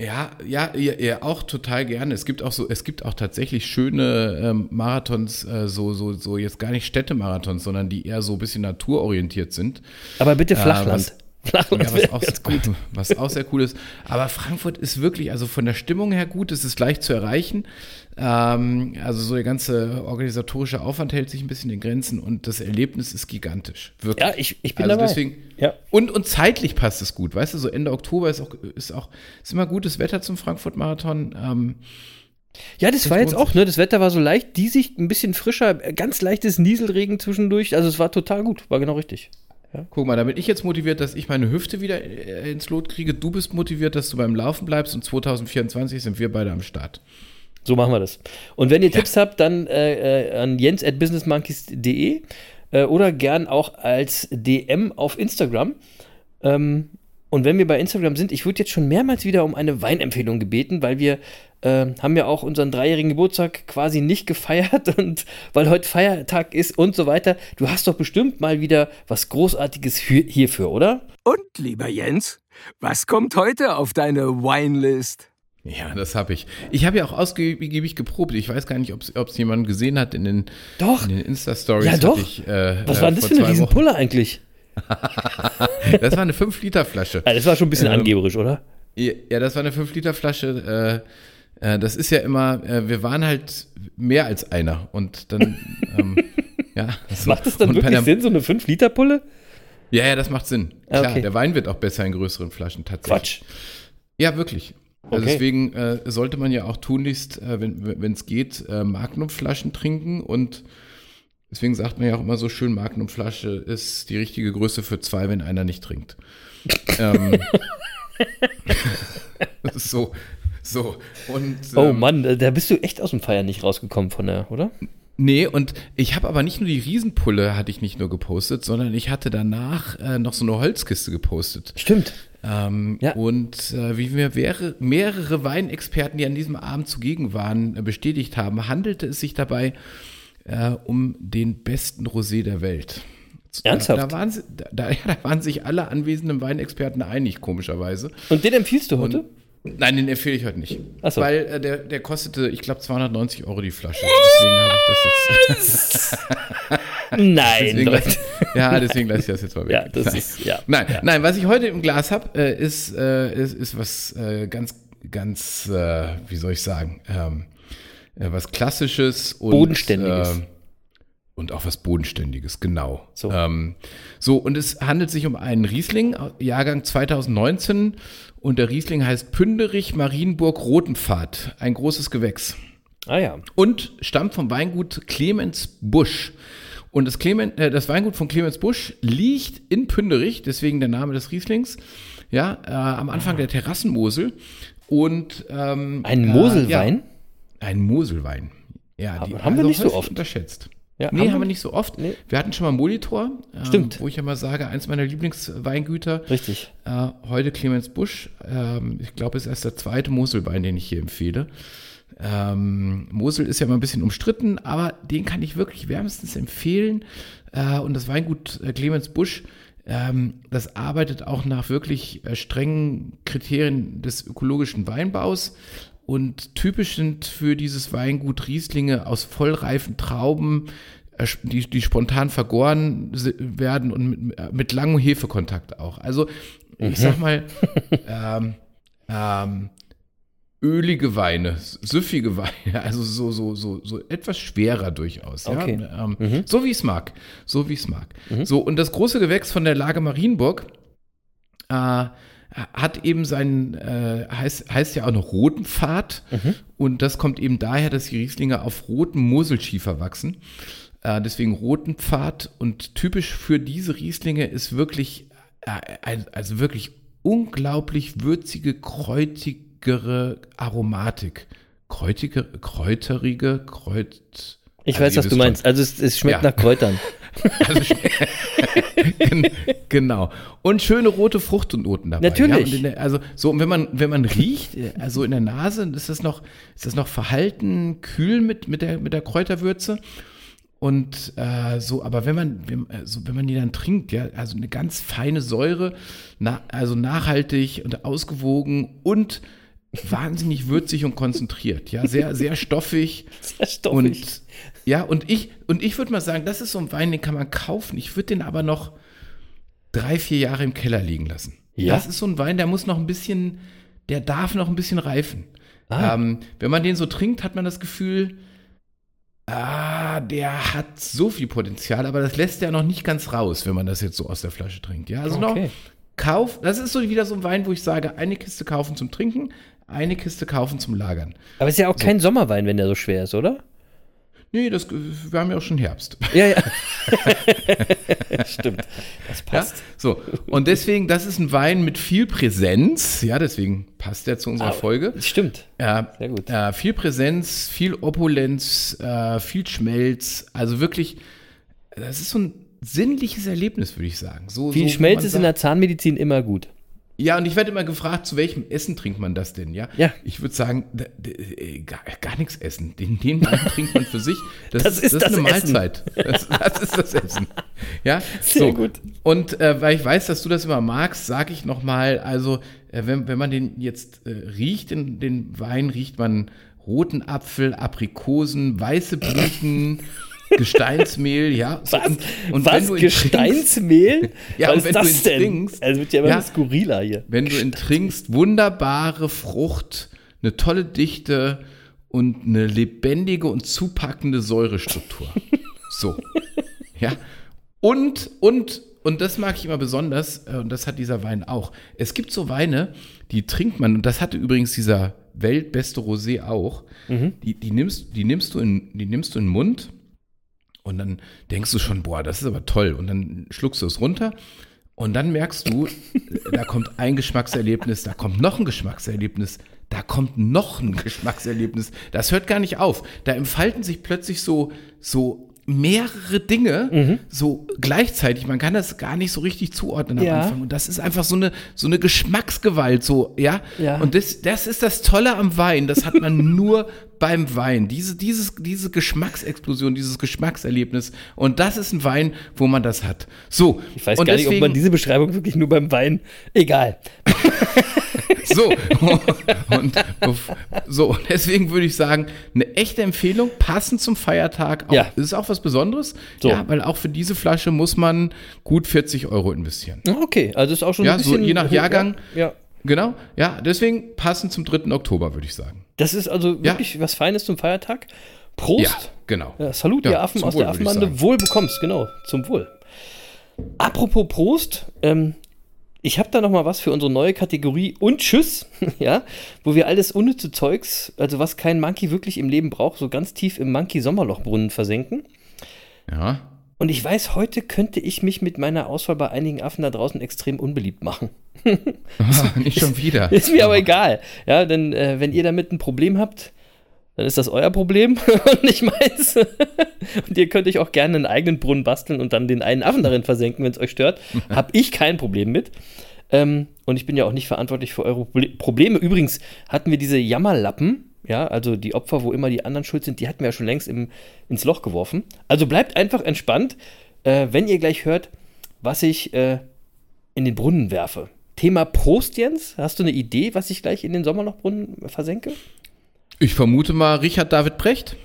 Ja, ja, ja, ja, auch total gerne. Es gibt auch so, es gibt auch tatsächlich schöne ähm, Marathons, äh, so, so, so jetzt gar nicht Städtemarathons, sondern die eher so ein bisschen naturorientiert sind. Aber bitte Ja, Flachland. was- Flachland Ja, was auch, gut. was auch sehr cool ist. Aber Frankfurt ist wirklich, also von der Stimmung her gut, es ist leicht zu erreichen. Ähm, also so der ganze organisatorische Aufwand hält sich ein bisschen in Grenzen und das Erlebnis ist gigantisch. Wirklich. Ja, ich, ich bin also dabei. deswegen. Ja. Und, und zeitlich passt es gut, weißt du, so Ende Oktober ist auch, ist auch, ist immer gutes Wetter zum Frankfurt-Marathon. Ähm, Ja, das, Das war jetzt auch, ne? Das Wetter war so leicht diesig, ein bisschen frischer, ganz leichtes Nieselregen zwischendurch. Also es war total gut, war genau richtig. Guck mal, da bin ich jetzt motiviert, dass ich meine Hüfte wieder äh, ins Lot kriege. Du bist motiviert, dass du beim Laufen bleibst und 2024 sind wir beide am Start. So machen wir das. Und wenn ihr Tipps habt, dann äh, äh, an jens at businessmonkeys.de äh, oder gern auch als DM auf Instagram. Ähm, und wenn wir bei Instagram sind, ich wurde jetzt schon mehrmals wieder um eine Weinempfehlung gebeten, weil wir äh, haben ja auch unseren dreijährigen Geburtstag quasi nicht gefeiert und weil heute Feiertag ist und so weiter. Du hast doch bestimmt mal wieder was Großartiges für, hierfür, oder? Und, lieber Jens, was kommt heute auf deine Winelist? Ja, das habe ich. Ich habe ja auch ausgiebig geprobt. Ich weiß gar nicht, ob es jemand gesehen hat in den, Doch. in den Insta-Stories. Ja, doch. Ich, äh, Was äh, war denn das für eine. Riesenpulle eigentlich? Das war eine 5-Liter-Flasche. Ja, das war schon ein bisschen Ähm, angeberisch, oder? Ja, das war eine 5-Liter-Flasche. Äh, äh, das ist ja immer, äh, wir waren halt mehr als einer. Und dann, ähm, ja. so. Macht das dann Und wirklich Sinn, so eine 5-Liter-Pulle? Ja, ja, das macht Sinn. Ah, Klar, okay. der Wein wird auch besser in größeren Flaschen tatsächlich. Quatsch. Ja, wirklich. Also Okay. deswegen äh, sollte man ja auch tunlichst, äh, wenn es geht, äh, Magnumflaschen trinken und deswegen sagt man ja auch immer so schön, Magnumflasche ist die richtige Größe für zwei, wenn einer nicht trinkt. ähm, so, so. Und, Oh ähm, Mann, da bist du echt aus dem Feiern nicht rausgekommen von der, oder? Nee, und ich habe aber nicht nur die Riesenpulle, hatte ich nicht nur gepostet, sondern ich hatte danach äh, noch so eine Holzkiste gepostet. Stimmt. Ähm, Ja. Und äh, wie mir wäre, mehrere Weinexperten, die an diesem Abend zugegen waren, äh, bestätigt haben, handelte es sich dabei äh, um den besten Rosé der Welt. Ernsthaft? Da, da, waren, da, da, waren sich alle anwesenden Weinexperten einig, komischerweise. Und den empfiehlst du heute? Nein, den empfehle ich heute nicht. Ach so. Weil äh, der, der kostete, ich glaube, 290 Euro die Flasche. Deswegen habe ich das jetzt. Nein, Deswegen lass, ja, deswegen lasse ich das jetzt mal weg. Ja, das nein. ist- ja. Nein, Ja. nein, was ich heute im Glas habe, äh, ist, äh, ist, ist was äh, ganz, ganz, äh, wie soll ich sagen, ähm, äh, was Klassisches und Bodenständiges. Äh, und auch was Bodenständiges, genau. So. Ähm, so, und es handelt sich um einen Riesling, Jahrgang 2019. Und der Riesling heißt Pünderich Marienburg Rotenpfad, ein großes Gewächs Ah ja. und stammt vom Weingut Clemens Busch. Und das, Clement, äh, das Weingut von Clemens Busch liegt in Pünderich, deswegen der Name des Rieslings, ja, äh, am Anfang der Terrassenmosel. Und ähm, Ein äh, Moselwein? ja, ein Moselwein. Ja, Aber haben wir nicht so oft. unterschätzt. Ja, nee, haben haben, wir wir nicht so oft. Nee. Wir hatten schon mal Molitor, ähm, Stimmt. wo ich ja mal sage, eins meiner Lieblingsweingüter. Richtig. Äh, heute Clemens Busch. Ähm, ich glaube, es ist erst der zweite Moselwein, den ich hier empfehle. Ähm, Mosel ist ja mal ein bisschen umstritten, aber den kann ich wirklich wärmstens empfehlen. Äh, und das Weingut äh, Clemens Busch, ähm, das arbeitet auch nach wirklich äh, strengen Kriterien des ökologischen Weinbaus. Und typisch sind für dieses Weingut Rieslinge aus vollreifen Trauben, äh, die, die spontan vergoren werden und mit, äh, mit langem Hefekontakt auch. Also, ich sag mal, ähm, ähm, ölige Weine, süffige Weine, also so, so, so, so etwas schwerer durchaus. Okay. Ja? Ähm, So wie es mag. So wie es mag. So, und das große Gewächs von der Lage Marienburg äh, hat eben seinen, äh, heißt, heißt ja auch noch roten Pfad. Und das kommt eben daher, dass die Rieslinge auf rotem Moselschiefer wachsen. Äh, deswegen roten Pfad. Und typisch für diese Rieslinge ist wirklich, äh, also wirklich unglaublich würzige, kräutigere Aromatik. Kräutige, kräuterige, Kräut. Ich also weiß, was du meinst. schon. Also es, es schmeckt Ja. nach Kräutern. Also, Gen- genau. Und schöne rote Fruchtnoten dabei. Natürlich. Ja, und der, also so, und wenn man, wenn man riecht, äh, also in der Nase, ist das noch, ist das noch verhalten, kühl mit, mit, der, mit der Kräuterwürze. Und äh, so, aber wenn man, wenn, äh, so, wenn man die dann trinkt, ja, also eine ganz feine Säure, na, also nachhaltig und ausgewogen und wahnsinnig würzig und konzentriert. Ja, sehr, sehr stoffig. Sehr stoffig. Und ja, und ich, und ich würde mal sagen, das ist so ein Wein, den kann man kaufen. Ich würde den aber noch drei, vier Jahre im Keller liegen lassen. Ja? Das ist so ein Wein, der muss noch ein bisschen, der darf noch ein bisschen reifen. Ah. Ähm, wenn man den so trinkt, hat man das Gefühl, ah, der hat so viel Potenzial, aber das lässt er noch nicht ganz raus, wenn man das jetzt so aus der Flasche trinkt. Ja, also noch Okay. kauf, das ist so wieder so ein Wein, wo ich sage, eine Kiste kaufen zum Trinken, eine Kiste kaufen zum Lagern. Aber es ist ja auch kein Sommerwein, wenn der so schwer ist, oder? Nee, das, wir haben ja auch schon Herbst. Ja, ja. Stimmt. Das Ja? passt. So, und deswegen, das ist ein Wein mit viel Präsenz. Ja, deswegen passt der zu unserer Ah, Folge. Stimmt. Ja, Sehr gut. Äh, viel Präsenz, viel Opulenz, äh, viel Schmelz. Also wirklich, das ist so ein sinnliches Erlebnis, würde ich sagen. So, Viel so, Schmelz ist in sagt- der Zahnmedizin immer gut. Ja, und ich werde immer gefragt, zu welchem Essen trinkt man das denn? Ja, Ja. ich würde sagen, äh, gar, gar nichts essen. Den, den Wein trinkt man für sich. Das, Das ist das eine Essen. Mahlzeit. Das, das ist das Essen. Ja, Sehr gut. Und äh, weil ich weiß, dass du das immer magst, sage ich nochmal, also äh, wenn, wenn man den jetzt äh, riecht, den, den Wein, riecht man roten Apfel, Aprikosen, weiße Blüten, Gesteinsmehl, ja. Was? Und, und Was? wenn du trinkst, Gesteinsmehl? Ja, Was ist wenn du das ihn denn? trinkst- Also wird ja immer Ja. skurriler hier. wenn du ihn trinkst, wunderbare Frucht, eine tolle Dichte und eine lebendige und zupackende Säurestruktur. So. Ja. Und, und, und das mag ich immer besonders, äh, und das hat dieser Wein auch. Es gibt so Weine, die trinkt man, und das hatte übrigens dieser weltbeste Rosé auch. Die, die, nimmst, die, nimmst du in, die nimmst du in den Mund und dann denkst du schon, boah, das ist aber toll. Und dann schluckst du es runter und dann merkst du, da kommt ein Geschmackserlebnis, da kommt noch ein Geschmackserlebnis, da kommt noch ein Geschmackserlebnis. Das hört gar nicht auf. Da entfalten sich plötzlich so, so mehrere Dinge Mhm. so gleichzeitig. Man kann das gar nicht so richtig zuordnen am Ja. Anfang. Und das ist einfach so eine, so eine Geschmacksgewalt, so, ja. Ja. Und das, das ist das Tolle am Wein. Das hat man nur beim Wein. Diese, dieses, diese Geschmacksexplosion, dieses Geschmackserlebnis. Und das ist ein Wein, wo man das hat. So. Ich weiß gar nicht, ob deswegen- man diese Beschreibung wirklich nur beim Wein. Egal. So, und so, deswegen würde ich sagen, eine echte Empfehlung, passend zum Feiertag. Auch, Ja. Das ist auch was Besonderes. So. Ja, weil auch für diese Flasche muss man gut 40 Euro investieren. Okay, also ist auch schon Ja, ein so bisschen. je nach Jahrgang. Ja, ja. Genau, ja, deswegen passend zum 3. Oktober, würde ich sagen. Das ist also Ja. wirklich was Feines zum Feiertag. Prost. Ja, genau. Ja, Salut, Ja, ihr Affen aus Wohl, der Affenbande. Wohl bekommst, genau, zum Wohl. Apropos Prost, ähm, ich habe da noch mal was für unsere neue Kategorie und Tschüss, ja, wo wir alles unnütze Zeugs, also was kein Monkey wirklich im Leben braucht, so ganz tief im Monkey-Sommerlochbrunnen versenken. Ja. Und ich weiß, heute könnte ich mich mit meiner Auswahl bei einigen Affen da draußen extrem unbeliebt machen. Nicht schon wieder. Ist mir aber egal. Ja, denn äh, wenn ihr damit ein Problem habt, dann ist das euer Problem und nicht meins. und ihr könnt euch auch gerne einen eigenen Brunnen basteln und dann den einen Affen darin versenken, wenn es euch stört. Hab ich kein Problem mit. Ähm, und ich bin ja auch nicht verantwortlich für eure Proble- Probleme. Übrigens hatten wir diese Jammerlappen, ja, also die Opfer, wo immer die anderen schuld sind, die hatten wir ja schon längst im, ins Loch geworfen. Also bleibt einfach entspannt, äh, wenn ihr gleich hört, was ich äh, in den Brunnen werfe. Thema Prost, Jens. Hast du eine Idee, was ich gleich in den Sommerlochbrunnen versenke? Ich vermute mal Richard David Brecht.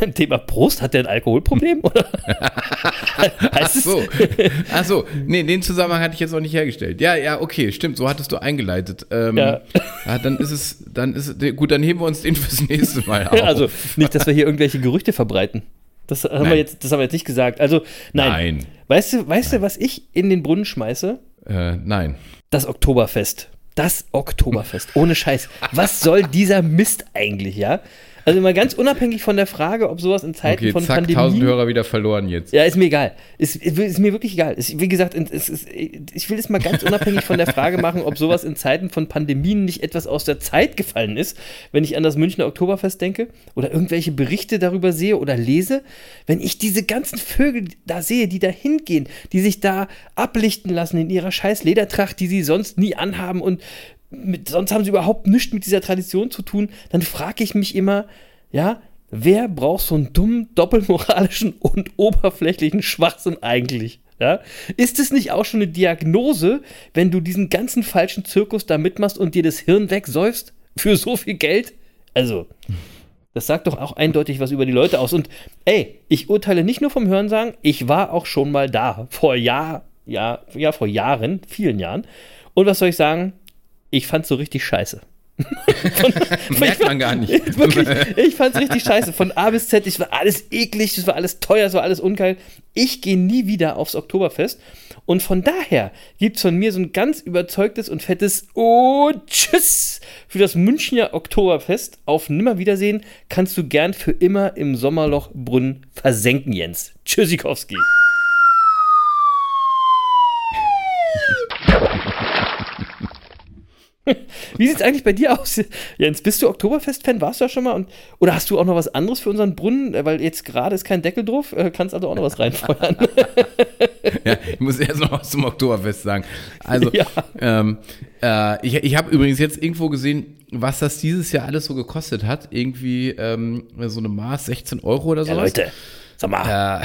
Beim Thema Prost hat der ein Alkoholproblem? Oder? es? So. Ach so. Nee, den Zusammenhang hatte ich jetzt noch nicht hergestellt. Ja, ja, okay, stimmt, so hattest du eingeleitet. Ähm, Ja. ja. dann ist es, dann ist es, gut, dann heben wir uns den fürs nächste Mal auf. Also nicht, dass wir hier irgendwelche Gerüchte verbreiten. Das haben, wir Nein. jetzt, das haben wir jetzt nicht gesagt. Also, nein. Nein. Weißt du, weißt du, was ich in den Brunnen schmeiße? Äh, nein. Das Oktoberfest. Das Oktoberfest. Ohne Scheiß. Was soll dieser Mist eigentlich, ja? Also mal ganz unabhängig von der Frage, ob sowas in Zeiten Okay, von zack, Pandemie. 1000 Hörer wieder verloren jetzt. Ja, ist mir egal. Ist, ist mir wirklich egal. Ist, wie gesagt, es ist, ich will es mal ganz unabhängig von der Frage machen, ob sowas in Zeiten von Pandemien nicht etwas aus der Zeit gefallen ist, wenn ich an das Münchner Oktoberfest denke oder irgendwelche Berichte darüber sehe oder lese. Wenn ich diese ganzen Vögel da sehe, die da hingehen, die sich da ablichten lassen in ihrer scheiß Ledertracht, die sie sonst nie anhaben und mit, sonst haben sie überhaupt nichts mit dieser Tradition zu tun, dann frage ich mich immer, ja, wer braucht so einen dummen, doppelmoralischen und oberflächlichen Schwachsinn eigentlich? Ja? Ist es nicht auch schon eine Diagnose, wenn du diesen ganzen falschen Zirkus da mitmachst und dir das Hirn wegsäufst für so viel Geld? Also, das sagt doch auch eindeutig was über die Leute aus. Und ey, ich urteile nicht nur vom Hörensagen, ich war auch schon mal da. Vor Jahr, ja, ja, vor Jahren, vielen Jahren. Und was soll ich sagen? Ich fand's so richtig scheiße. Merkt man gar nicht. Wirklich, ich fand's richtig scheiße. Von A bis Z, es war alles eklig, es war alles teuer, es war alles ungeil. Ich gehe nie wieder aufs Oktoberfest. Und von daher gibt's von mir so ein ganz überzeugtes und fettes Oh, tschüss für das Münchner Oktoberfest. Auf Nimmerwiedersehen kannst du gern für immer im Sommerloch Brunnen versenken, Jens. Tschüssikowski. Wie sieht's eigentlich bei dir aus, Jens? Bist du Oktoberfest-Fan? Warst du da schon mal? Und, oder hast du auch noch was anderes für unseren Brunnen? Äh, Weil jetzt gerade ist kein Deckel drauf, äh, kannst also auch noch was reinfeuern. Ja, ich muss erst noch was zum Oktoberfest sagen. Also, Ja. ähm, äh, ich, ich habe übrigens jetzt irgendwo gesehen, was das dieses Jahr alles so gekostet hat. Irgendwie ähm, so eine Maß 16 Euro oder ja, sowas. Leute, sag mal.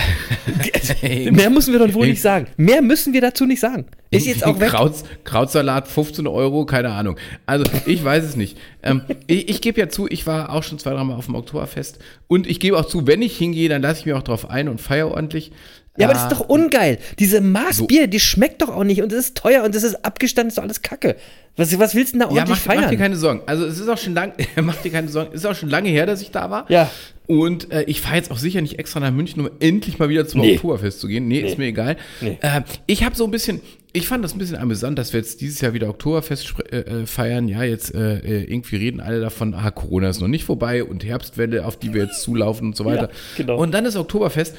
Äh, Mehr müssen wir doch wohl nicht sagen. Mehr müssen wir dazu nicht sagen. Ist jetzt auch weg. Krauts, Krautsalat 15 Euro, keine Ahnung. Also ich weiß es nicht. Ähm, ich ich gebe ja zu, ich war auch schon zwei, dreimal auf dem Oktoberfest und ich gebe auch zu, wenn ich hingehe, dann lasse ich mich auch drauf ein und feiere ordentlich. Ja, aber das Äh, ist doch ungeil. Diese Maßbier, die schmeckt doch auch nicht und es ist teuer und das ist abgestanden, ist doch alles Kacke. Was, was willst du denn da Ja, ordentlich mach, mach feiern? dir keine Sorgen. Also es ist auch schon lang, mach dir keine Sorgen. Es ist auch schon lange her, dass ich da war. Ja. Und äh, ich fahre jetzt auch sicher nicht extra nach München, um endlich mal wieder zum Nee. Oktoberfest zu gehen. Nee, ist mir egal. Nee. Äh, ich habe so ein bisschen, ich fand das ein bisschen amüsant, dass wir jetzt dieses Jahr wieder Oktoberfest äh, äh, feiern. Ja, jetzt äh, äh, irgendwie reden alle davon, ah, Corona ist noch nicht vorbei und Herbstwelle, auf die wir jetzt zulaufen und so weiter. Ja, genau. Und dann ist Oktoberfest.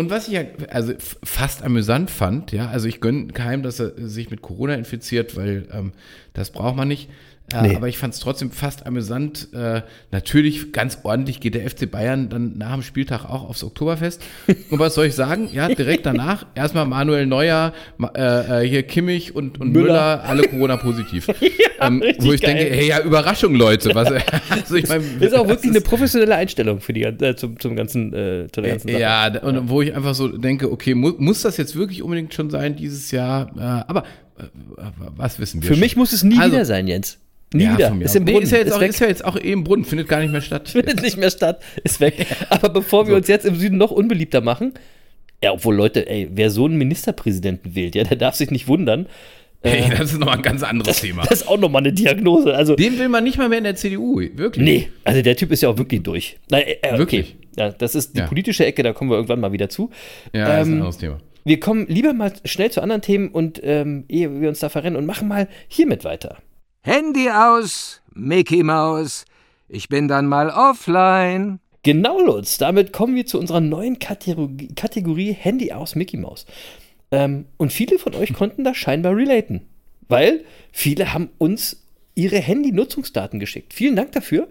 Und was ich ja also f- fast amüsant fand, ja, also ich gönne keinem, dass er sich mit Corona infiziert, weil ähm, das braucht man nicht. Äh, Nee. Aber ich fand es trotzdem fast amüsant. Äh, natürlich, ganz ordentlich geht der FC Bayern dann nach dem Spieltag auch aufs Oktoberfest. Und was soll ich sagen? Ja, direkt danach erstmal Manuel Neuer, äh, äh, hier Kimmich und, und Müller. Müller, alle Corona-positiv. ähm, richtig wo ich geil. denke, hey, ja, Überraschung, Leute. Was, also ich mein, Das ist auch wirklich eine professionelle Einstellung für die, äh, zum, zum ganzen, äh, zu der ganzen Sache. Ja, und wo ich einfach so denke, okay, mu muss das jetzt wirklich unbedingt schon sein dieses Jahr? Äh, aber äh, was wissen wir Für schon? mich muss es nie Also- wieder sein, Jens. Nie ja, wieder. Ist im Nee, Brunnen. ist, ja jetzt ist auch, ist ja jetzt auch eh im Brunnen, findet gar nicht mehr statt. findet nicht mehr statt, ist weg. Aber bevor wir uns jetzt im Süden noch unbeliebter machen, ja, obwohl Leute, ey, wer so einen Ministerpräsidenten wählt, ja, der darf sich nicht wundern. Hey, das ist nochmal ein ganz anderes Thema. Das ist auch nochmal eine Diagnose. Also, Den will man nicht mal mehr in der CDU, wirklich. nee, also der Typ ist ja auch wirklich durch. Nein, äh, okay. Wirklich? Ja, das ist die Ja. politische Ecke, da kommen wir irgendwann mal wieder zu. Ja, das ist ein Ähm, anderes Thema. Wir kommen lieber mal schnell zu anderen Themen und ähm, ehe wir uns da verrennen und machen mal hiermit weiter. Handy aus, Mickey Maus. Ich bin dann mal offline. Genau, Lutz. Damit kommen wir zu unserer neuen Kategorie, Kategorie Handy aus Mickey Mouse. Ähm, und viele von euch konnten da scheinbar relaten, weil viele haben uns ihre Handy-Nutzungsdaten geschickt. Vielen Dank dafür.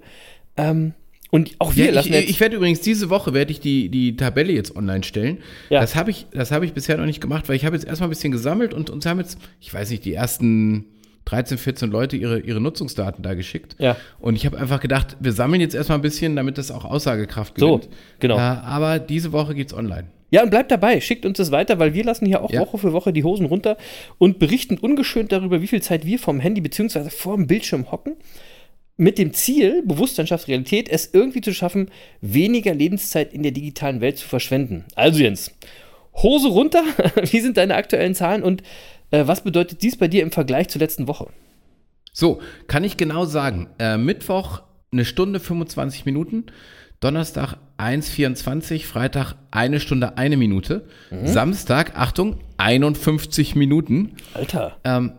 Ähm, und auch wir Ja, lassen ich, jetzt, ich werde übrigens diese Woche werde ich die, die Tabelle jetzt online stellen. Ja. Das habe ich, das habe ich bisher noch nicht gemacht, weil ich habe jetzt erstmal ein bisschen gesammelt und uns haben jetzt, ich weiß nicht, die ersten 13, 14 Leute ihre, ihre Nutzungsdaten da geschickt. Ja. Und ich habe einfach gedacht, wir sammeln jetzt erstmal ein bisschen, damit das auch Aussagekraft So, gewinnt. genau. Äh, aber diese Woche geht's online. Ja, und bleibt dabei, schickt uns das weiter, weil wir lassen hier auch Ja. Woche für Woche die Hosen runter und berichten ungeschönt darüber, wie viel Zeit wir vom Handy bzw. vor dem Bildschirm hocken. Mit dem Ziel, Bewusstsein schafft Realität, es irgendwie zu schaffen, weniger Lebenszeit in der digitalen Welt zu verschwenden. Also Jens, Hose runter, wie sind deine aktuellen Zahlen und äh, was bedeutet dies bei dir im Vergleich zur letzten Woche? So, kann ich genau sagen. Äh, Mittwoch eine Stunde 25 Minuten, Donnerstag 1,24, Freitag eine Stunde eine Minute, Mhm. Samstag, Achtung, 51 Minuten, Alter. ähm,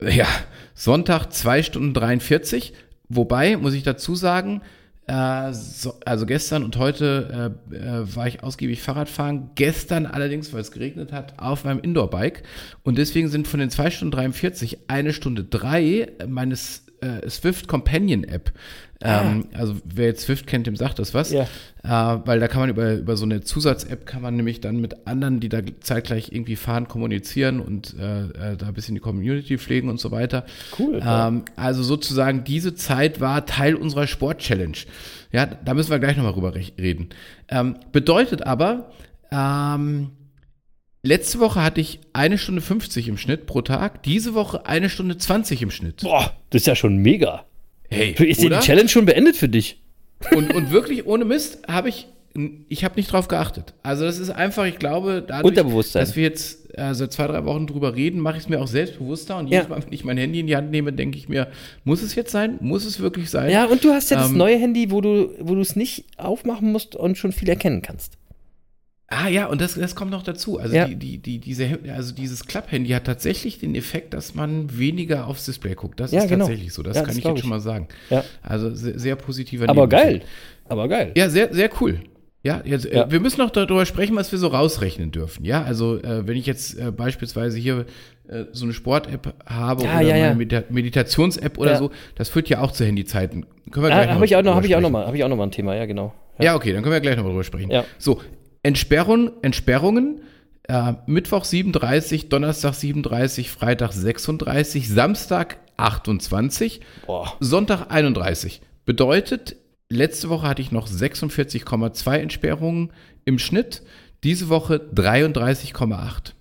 ja, Sonntag 2 Stunden 43, wobei, muss ich dazu sagen, Äh, so, also gestern und heute äh, äh, war ich ausgiebig Fahrradfahren. Gestern allerdings, weil es geregnet hat, auf meinem Indoor-Bike. Und deswegen sind von den 2 Stunden 43 eine Stunde drei meines äh, Swift Companion App. Ähm, Also wer jetzt Swift kennt, dem sagt das was. Ja. Äh, weil da kann man über, über so eine Zusatz-App kann man nämlich dann mit anderen, die da zeitgleich irgendwie fahren, kommunizieren und äh, äh, da ein bisschen die Community pflegen und so weiter. Cool, Ähm, also sozusagen diese Zeit war Teil unserer Sport-Challenge. Ja, da müssen wir gleich nochmal drüber reden. Ähm, bedeutet aber, ähm, letzte Woche hatte ich eine Stunde 50 im Schnitt pro Tag, diese Woche eine Stunde 20 im Schnitt. Boah, das ist ja schon mega. Hey, Ist die oder? Challenge schon beendet für dich? Und, und wirklich ohne Mist habe ich, ich habe nicht drauf geachtet. Also das ist einfach, ich glaube, dadurch, dass wir jetzt äh, seit zwei, drei Wochen drüber reden, mache ich es mir auch selbstbewusster. Und jedes Ja. Mal, wenn ich mein Handy in die Hand nehme, denke ich mir, muss es jetzt sein? Muss es wirklich sein? Ja, und du hast ja das Ähm, neue Handy, wo du wo du es nicht aufmachen musst und schon viel erkennen kannst. Ah ja, und das, das kommt noch dazu. Also, Ja. die, die, die, diese, also dieses Klapp-Handy hat tatsächlich den Effekt, dass man weniger aufs Display guckt. Das Ja, ist genau. tatsächlich so. Das Ja, kann das ich jetzt ich. schon mal sagen. Ja. Also sehr, sehr positiver Aber Nebeneffekt. geil. Aber geil. Ja, sehr, sehr cool. Ja, jetzt. Äh, wir müssen noch darüber sprechen, was wir so rausrechnen dürfen. Ja, also äh, wenn ich jetzt äh, beispielsweise hier äh, so eine Sport-App habe Ja, oder ja, ja. meine Medita Meditations-App oder so, das führt ja auch zu Handyzeiten. Können wir Ah, gleich habe ich auch noch, habe ich auch noch mal, habe ich auch noch mal ein Thema, ja genau. Ja. okay, dann können wir gleich nochmal drüber sprechen. So, Entsperrung, Entsperrungen, äh, Mittwoch 37, Donnerstag 37, Freitag 36, Samstag 28, Boah. Sonntag 31. Bedeutet, letzte Woche hatte ich noch 46,2 Entsperrungen im Schnitt, diese Woche 33,8.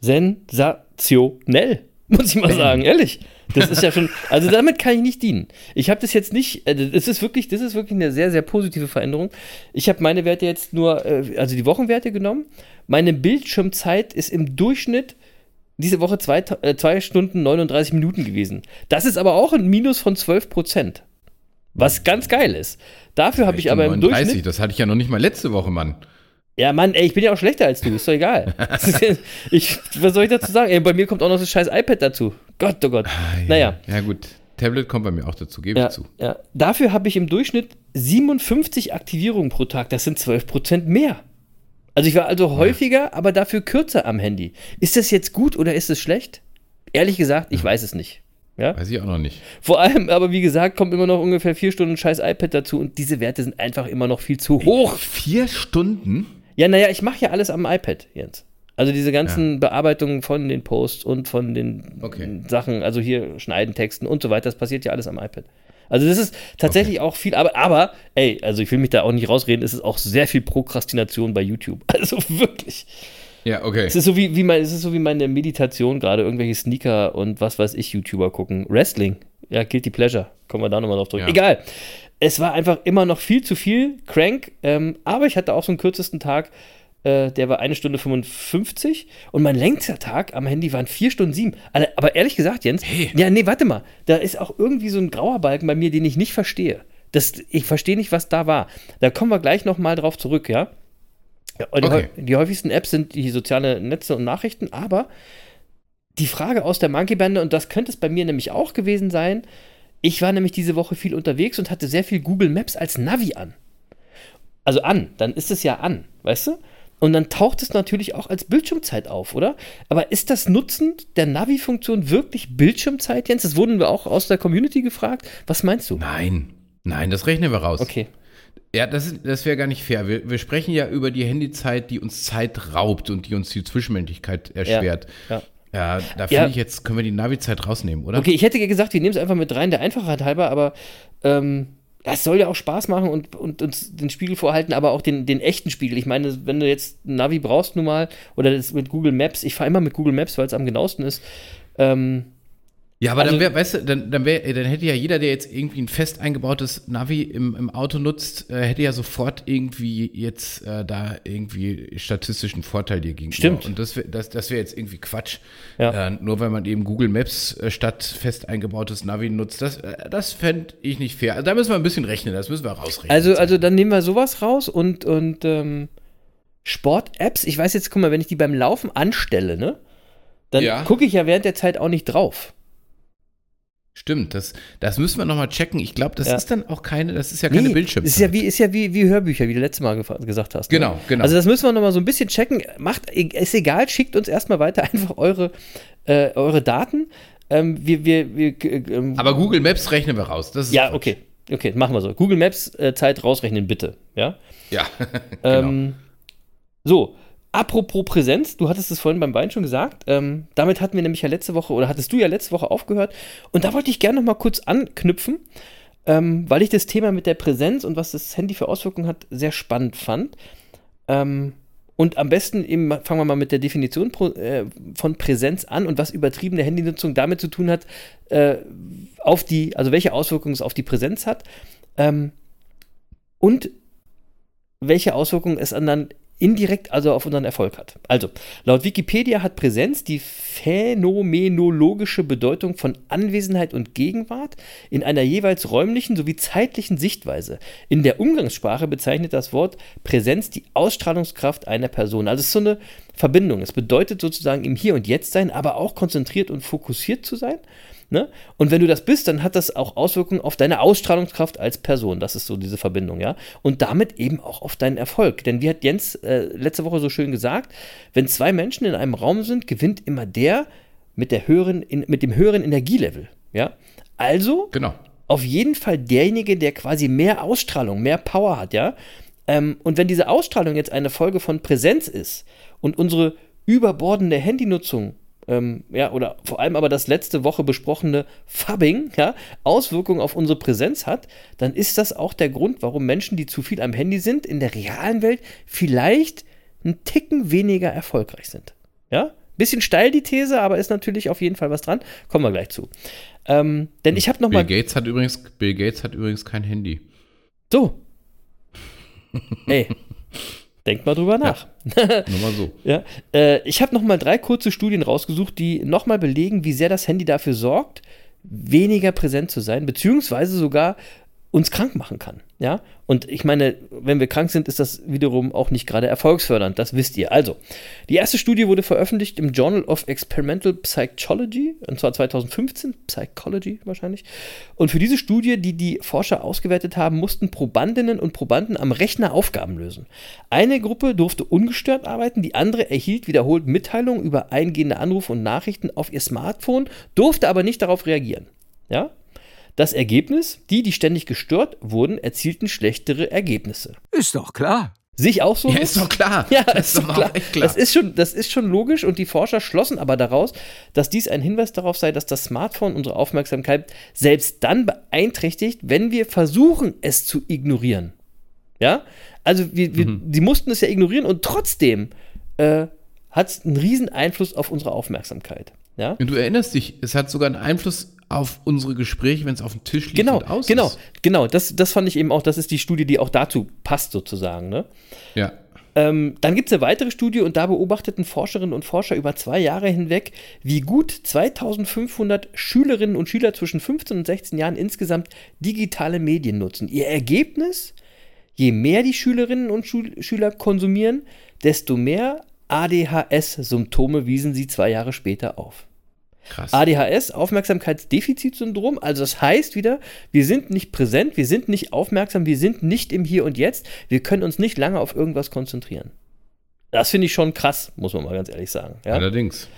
Sensationell, muss ich mal sagen, ehrlich. Das ist ja schon, also damit kann ich nicht dienen. Ich habe das jetzt nicht, äh, das ist wirklich, das ist wirklich eine sehr, sehr positive Veränderung. Ich habe meine Werte jetzt nur, äh, also die Wochenwerte genommen. Meine Bildschirmzeit ist im Durchschnitt diese Woche zwei, Ta- äh, zwei Stunden 39 Minuten gewesen. Das ist aber auch ein Minus von 12 Prozent. Was ganz geil ist. Dafür habe ich aber im 39, Durchschnitt. das hatte ich ja noch nicht mal letzte Woche, Mann. Ja, Mann, ey, ich bin ja auch schlechter als du, ist doch egal. ich, was soll ich dazu sagen? Ey, bei mir kommt auch noch das scheiß iPad dazu. Gott, oh Gott. naja. Ja, gut. Tablet kommt bei mir auch dazu, gebe Ja, ich zu. ja. Dafür habe ich im Durchschnitt 57 Aktivierungen pro Tag. Das sind 12% mehr. Also ich war also häufiger, aber dafür kürzer am Handy. Ist das jetzt gut oder ist es schlecht? Ehrlich gesagt, ich weiß es nicht. Ja? Weiß ich auch noch nicht. Vor allem, aber wie gesagt, kommt immer noch ungefähr vier Stunden scheiß iPad dazu und diese Werte sind einfach immer noch viel zu hoch. Vier Stunden? Ja, naja, ich mache ja alles am iPad, Jens. Also diese ganzen Bearbeitungen von den Posts und von den Okay. Sachen, also hier schneiden, texten und so weiter, das passiert ja alles am iPad. Also das ist tatsächlich auch viel, aber, aber, ey, also ich will mich da auch nicht rausreden, es ist auch sehr viel Prokrastination bei YouTube. Also wirklich. Ja, okay. Es ist so wie, wie mein, es ist so wie meine Meditation, gerade irgendwelche Sneaker und was weiß ich, YouTuber gucken. Wrestling, ja, Guilty Pleasure. Kommen wir da nochmal drauf zurück. Ja. Egal. Es war einfach immer noch viel zu viel, crank, ähm, aber ich hatte auch so einen kürzesten Tag, äh, der war eine Stunde 55 und mein längster Tag am Handy waren vier Stunden sieben. Aber ehrlich gesagt, Jens, Hey. ja, nee, warte mal, da ist auch irgendwie so ein grauer Balken bei mir, den ich nicht verstehe. Das, ich verstehe nicht, was da war. Da kommen wir gleich nochmal drauf zurück, ja? Die, Okay. die häufigsten Apps sind die sozialen Netze und Nachrichten, aber die Frage aus der Monkey Bande, und das könnte es bei mir nämlich auch gewesen sein, ich war nämlich diese Woche viel unterwegs und hatte sehr viel Google Maps als Navi an. Also an, dann ist es ja an, weißt du? Und dann taucht es natürlich auch als Bildschirmzeit auf, oder? Aber ist das Nutzen der Navi-Funktion wirklich Bildschirmzeit, Jens? Das wurden wir auch aus der Community gefragt. Was meinst du? Nein. Nein, das rechnen wir raus. Okay. Ja, das, das wäre gar nicht fair. Wir, wir sprechen ja über die Handyzeit, die uns Zeit raubt und die uns die Zwischenmenschlichkeit erschwert. ja. Ja, da Ja. finde ich jetzt, können wir die Navi-Zeit rausnehmen, oder? Okay, ich hätte gesagt, wir nehmen es einfach mit rein, der Einfachheit halber, aber ähm, ja, es soll ja auch Spaß machen und, und uns den Spiegel vorhalten, aber auch den, den echten Spiegel. Ich meine, wenn du jetzt ein Navi brauchst nun mal, oder das mit Google Maps, ich fahre immer mit Google Maps, weil es am genauesten ist, ähm, Ja, aber Also- dann wäre, weißt du, dann, dann, wär, dann hätte ja jeder, der jetzt irgendwie ein fest eingebautes Navi im, im Auto nutzt, äh, hätte ja sofort irgendwie jetzt äh, da irgendwie statistischen Vorteil dir gegenüber. Stimmt. Und das wäre das, das wär jetzt irgendwie Quatsch. Ja. Äh, nur weil man eben Google Maps äh, statt fest eingebautes Navi nutzt, das, äh, das fände ich nicht fair. Also da müssen wir ein bisschen rechnen, das müssen wir rausrechnen. Also, also dann nehmen wir sowas raus und, und ähm, Sport-Apps, ich weiß jetzt, guck mal, wenn ich die beim Laufen anstelle, ne? Dann Ja. gucke ich ja während der Zeit auch nicht drauf. Stimmt, das, das müssen wir nochmal checken. Ich glaube, das Ja. ist dann auch keine, das ist ja keine Nee, Bildschirmzeit. Ist ja wie, ist ja wie, wie Hörbücher, wie du letztes Mal gesagt hast. ne? Genau, genau. Also das müssen wir nochmal so ein bisschen checken. Macht, ist egal, schickt uns erstmal weiter einfach eure, äh, eure Daten. Ähm, wir, wir, wir, äh, ähm, Aber Google Maps rechnen wir raus. Das ist ja, okay. Okay, machen wir so. Google Maps äh, Zeit rausrechnen, bitte. Ja. Ja, genau. Ähm, so, apropos Präsenz, du hattest es vorhin beim Bein schon gesagt. Ähm, damit hatten wir nämlich ja letzte Woche, oder hattest du ja letzte Woche aufgehört. Und da wollte ich gerne noch mal kurz anknüpfen, ähm, weil ich das Thema mit der Präsenz und was das Handy für Auswirkungen hat, sehr spannend fand. Ähm, und am besten eben fangen wir mal mit der Definition pro, äh, von Präsenz an und was übertriebene Handynutzung damit zu tun hat, äh, auf die, also welche Auswirkungen es auf die Präsenz hat. Ähm, und welche Auswirkungen es dann indirekt also auf unseren Erfolg hat. Also, laut Wikipedia hat Präsenz die phänomenologische Bedeutung von Anwesenheit und Gegenwart in einer jeweils räumlichen sowie zeitlichen Sichtweise. In der Umgangssprache bezeichnet das Wort Präsenz die Ausstrahlungskraft einer Person. Also es ist so eine Verbindung. Es bedeutet sozusagen im Hier und Jetzt sein, aber auch konzentriert und fokussiert zu sein. Ne? Und wenn du das bist, dann hat das auch Auswirkungen auf deine Ausstrahlungskraft als Person. Das ist so diese Verbindung, ja. Und damit eben auch auf deinen Erfolg. Denn wie hat Jens äh, letzte Woche so schön gesagt, wenn zwei Menschen in einem Raum sind, gewinnt immer der mit, der höheren, in, mit dem höheren Energielevel. Ja. Also genau. auf jeden Fall derjenige, der quasi mehr Ausstrahlung, mehr Power hat, ja. Ähm, und wenn diese Ausstrahlung jetzt eine Folge von Präsenz ist und unsere überbordende Handynutzung, ähm, ja, oder vor allem aber das letzte Woche besprochene Fubbing, ja, Auswirkungen auf unsere Präsenz hat, dann ist das auch der Grund, warum Menschen, die zu viel am Handy sind, in der realen Welt vielleicht einen Ticken weniger erfolgreich sind. Ja? Bisschen steil die These, aber ist natürlich auf jeden Fall was dran. Kommen wir gleich zu. Ähm, denn ich habe noch Bill mal Gates hat übrigens, Bill Gates hat übrigens kein Handy. So. Ey, denk mal drüber nach. Nur mal so. Ja, äh, ich habe noch mal drei kurze Studien rausgesucht, die noch mal belegen, wie sehr das Handy dafür sorgt, weniger präsent zu sein, beziehungsweise sogar uns krank machen kann. Ja, und ich meine, wenn wir krank sind, ist das wiederum auch nicht gerade erfolgsfördernd, das wisst ihr. Also, die erste Studie wurde veröffentlicht im Journal of Experimental Psychology, und zwar 2015, Psychology wahrscheinlich. Und für diese Studie, die die Forscher ausgewertet haben, mussten Probandinnen und Probanden am Rechner Aufgaben lösen. Eine Gruppe durfte ungestört arbeiten, die andere erhielt wiederholt Mitteilungen über eingehende Anrufe und Nachrichten auf ihr Smartphone, durfte aber nicht darauf reagieren. Ja? Das Ergebnis, die, die ständig gestört wurden, erzielten schlechtere Ergebnisse. Ist doch klar. Sich auch so? Ja, ist doch klar. Ja, Das ist doch klar. klar. Das, ist schon, das ist schon logisch und die Forscher schlossen aber daraus, dass dies ein Hinweis darauf sei, dass das Smartphone unsere Aufmerksamkeit selbst dann beeinträchtigt, wenn wir versuchen, es zu ignorieren. Ja? Also, wir, wir, Mhm. sie mussten es ja ignorieren und trotzdem äh, hat es einen riesen Einfluss auf unsere Aufmerksamkeit. Ja? Und du erinnerst dich, es hat sogar einen Einfluss auf unsere Gespräche, wenn es auf dem Tisch liegt Genau, und aus genau, ist. genau. Das, das fand ich eben auch, das ist die Studie, die auch dazu passt, sozusagen. Ne? Ja. Ähm, dann gibt es eine weitere Studie und da beobachteten Forscherinnen und Forscher über zwei Jahre hinweg, wie gut 2500 Schülerinnen und Schüler zwischen 15 und 16 Jahren insgesamt digitale Medien nutzen. Ihr Ergebnis? Je mehr die Schülerinnen und Schul Schüler konsumieren, desto mehr ADHS-Symptome wiesen sie zwei Jahre später auf. Krass. ADHS, Aufmerksamkeitsdefizitsyndrom, also das heißt wieder, wir sind nicht präsent, wir sind nicht aufmerksam, wir sind nicht im Hier und Jetzt, wir können uns nicht lange auf irgendwas konzentrieren. Das finde ich schon krass, muss man mal ganz ehrlich sagen. Ja? Allerdings.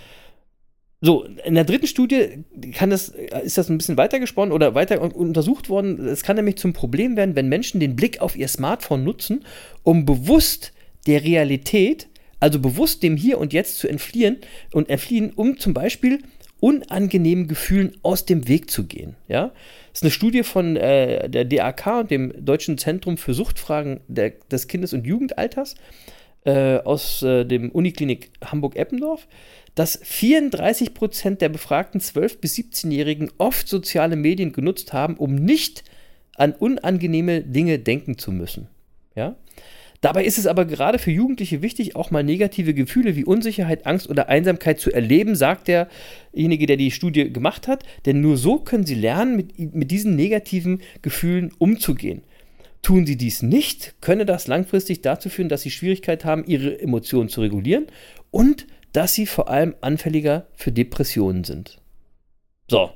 So, in der dritten Studie kann das, ist das ein bisschen weiter gesponnen oder weiter un- untersucht worden. Es kann nämlich zum Problem werden, wenn Menschen den Blick auf ihr Smartphone nutzen, um bewusst der Realität, also bewusst dem Hier und Jetzt zu entfliehen und entfliehen, um zum Beispiel unangenehmen Gefühlen aus dem Weg zu gehen. Ja? Das ist eine Studie von äh, der DAK und dem Deutschen Zentrum für Suchtfragen der, des Kindes- und Jugendalters äh, aus äh, dem Uniklinik Hamburg-Eppendorf, dass 34 Prozent der befragten 12- bis 17-Jährigen oft soziale Medien genutzt haben, um nicht an unangenehme Dinge denken zu müssen. Ja? Dabei ist es aber gerade für Jugendliche wichtig, auch mal negative Gefühle wie Unsicherheit, Angst oder Einsamkeit zu erleben, sagt derjenige, der die Studie gemacht hat. Denn nur so können sie lernen, mit, mit diesen negativen Gefühlen umzugehen. Tun sie dies nicht, könne das langfristig dazu führen, dass sie Schwierigkeit haben, ihre Emotionen zu regulieren und dass sie vor allem anfälliger für Depressionen sind. So.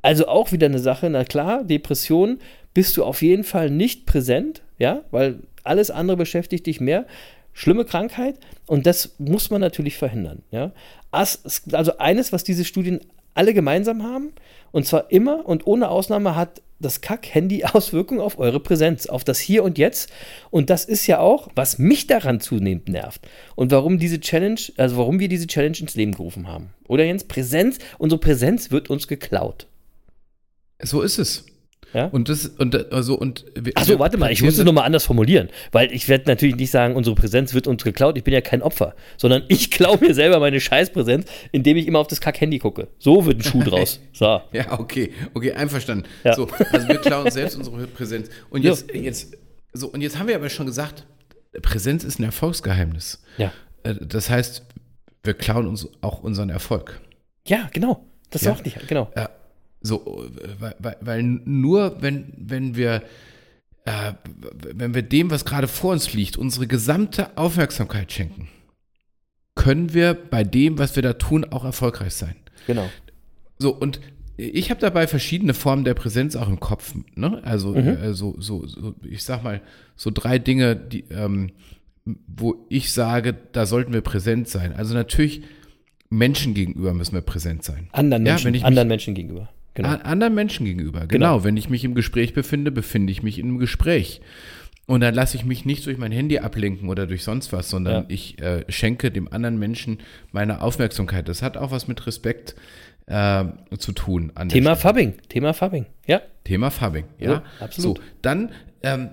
Also auch wieder eine Sache, na klar, Depression bist du auf jeden Fall nicht präsent, ja, weil alles andere beschäftigt dich mehr. Schlimme Krankheit und das muss man natürlich verhindern, ja. Also eines, was diese Studien alle gemeinsam haben, und zwar immer und ohne Ausnahme hat das Kack-Handy Auswirkungen auf eure Präsenz, auf das Hier und Jetzt. Und das ist ja auch, was mich daran zunehmend nervt. Und warum diese Challenge, also warum wir diese Challenge ins Leben gerufen haben. Oder Jens, Präsenz, unsere Präsenz wird uns geklaut. So ist es. Ja? Und das, und also, und. Achso, warte mal, ich muss es nochmal anders formulieren, weil ich werde natürlich nicht sagen, unsere Präsenz wird uns geklaut, ich bin ja kein Opfer, sondern ich klaue mir selber meine Scheißpräsenz, indem ich immer auf das Kack-Handy gucke. So wird ein Schuh draus. So. ja, okay, okay, einverstanden. Ja. So, also wir klauen selbst unsere Präsenz. Und jetzt, jetzt, so, und jetzt haben wir aber schon gesagt, Präsenz ist ein Erfolgsgeheimnis. Ja. Äh, Das heißt, wir klauen uns auch unseren Erfolg. Ja, genau. Das Ja. auch nicht, genau. Ja, so, weil, weil, weil nur wenn, wenn wir, äh, wenn wir dem, was gerade vor uns liegt, unsere gesamte Aufmerksamkeit schenken, können wir bei dem, was wir da tun, auch erfolgreich sein. Genau. So, und ich habe dabei verschiedene Formen der Präsenz auch im Kopf. Ne? Also, äh, so, so, so, ich sag mal, so drei Dinge, die, ähm, wo ich sage, da sollten wir präsent sein. Also natürlich Menschen gegenüber müssen wir präsent sein. Anderen Ja, Menschen, wenn ich mich- anderen Menschen gegenüber. Genau. An anderen Menschen gegenüber. Genau. Genau. Wenn ich mich im Gespräch befinde, befinde ich mich in einem Gespräch. Und dann lasse ich mich nicht durch mein Handy ablenken oder durch sonst was, sondern Ja. ich äh, schenke dem anderen Menschen meine Aufmerksamkeit. Das hat auch was mit Respekt äh, zu tun. Thema. Fubbing. Thema Fubbing. Ja. Thema Fubbing, ja. Ja, absolut. So, dann ähm,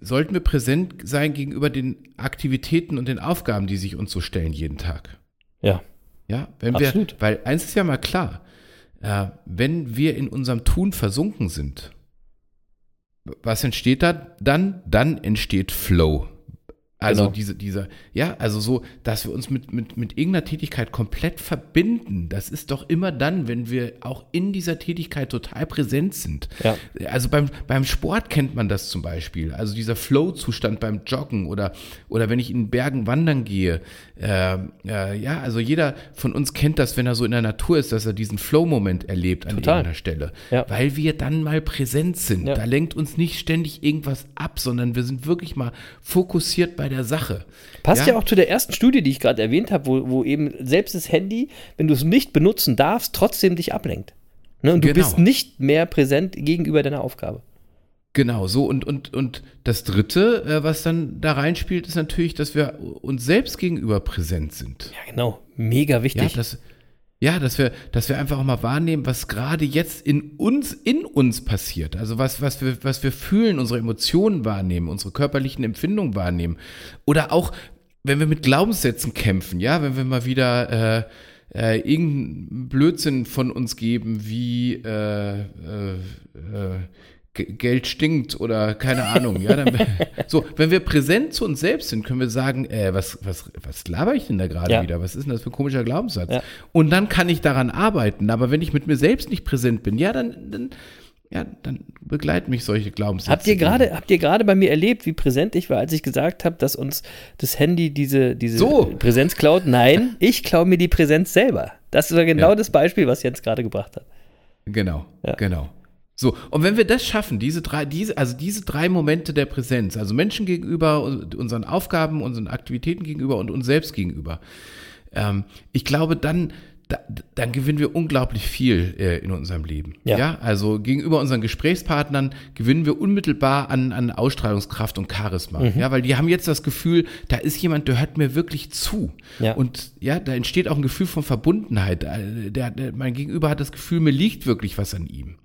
sollten wir präsent sein gegenüber den Aktivitäten und den Aufgaben, die sich uns so stellen jeden Tag. Ja. Ja, wenn Absolut. wir, weil eins ist ja mal klar, äh, wenn wir in unserem Tun versunken sind, was entsteht da dann? Dann entsteht Flow. Also Genau. diese, dieser, ja, also so, dass wir uns mit, mit, mit irgendeiner Tätigkeit komplett verbinden, das ist doch immer dann, wenn wir auch in dieser Tätigkeit total präsent sind. Ja. Also beim, beim Sport kennt man das zum Beispiel. Also dieser Flow-Zustand beim Joggen oder, oder wenn ich in Bergen wandern gehe. Äh, äh, ja, also jeder von uns kennt das, wenn er so in der Natur ist, dass er diesen Flow-Moment erlebt an Total. irgendeiner Stelle. Ja. Weil wir dann mal präsent sind. Ja. Da lenkt uns nicht ständig irgendwas ab, sondern wir sind wirklich mal fokussiert bei der Sache. Passt ja, auch zu der ersten Studie, die ich gerade erwähnt habe, wo, wo eben selbst das Handy, wenn du es nicht benutzen darfst, trotzdem dich ablenkt. Ne? Und du Genau. bist nicht mehr präsent gegenüber deiner Aufgabe. Genau, so und, und, und das Dritte, äh, was dann da reinspielt, ist natürlich, dass wir uns selbst gegenüber präsent sind. Ja, genau. Mega Ja, wichtig. Ja, dass wir, dass wir einfach auch mal wahrnehmen, was gerade jetzt in uns, in uns passiert. Also was, was wir, was wir fühlen, unsere Emotionen wahrnehmen, unsere körperlichen Empfindungen wahrnehmen. Oder auch, wenn wir mit Glaubenssätzen kämpfen, ja, wenn wir mal wieder äh, äh, irgendeinen Blödsinn von uns geben, wie äh, äh, äh, Geld stinkt oder keine Ahnung, ja, dann, so, wenn wir präsent zu uns selbst sind, können wir sagen, äh, was, was, was laber ich denn da gerade Ja. wieder? Was ist denn das für ein komischer Glaubenssatz? Ja. Und dann kann ich daran arbeiten. Aber wenn ich mit mir selbst nicht präsent bin, ja, dann, dann, ja, dann begleiten mich solche Glaubenssätze. Habt ihr gerade, habt ihr gerade bei mir erlebt, wie präsent ich war, als ich gesagt habe, dass uns das Handy diese, diese So. Präsenz klaut? Nein, ich klaue mir die Präsenz selber. Das ist genau Ja. das Beispiel, was Jens gerade gebracht hat. Genau, Ja. genau. So, und wenn wir das schaffen, diese drei, diese, also diese drei Momente der Präsenz, also Menschen gegenüber, unseren Aufgaben, unseren Aktivitäten gegenüber und uns selbst gegenüber, ähm, ich glaube, dann, da, dann gewinnen wir unglaublich viel äh, in unserem Leben. Ja. also gegenüber unseren Gesprächspartnern gewinnen wir unmittelbar an, an Ausstrahlungskraft und Charisma. Mhm. Ja, weil die haben jetzt das Gefühl, da ist jemand, der hört mir wirklich zu. Ja. Und ja, da entsteht auch ein Gefühl von Verbundenheit. Äh, Der, der, mein Gegenüber hat das Gefühl, mir liegt wirklich was an ihm.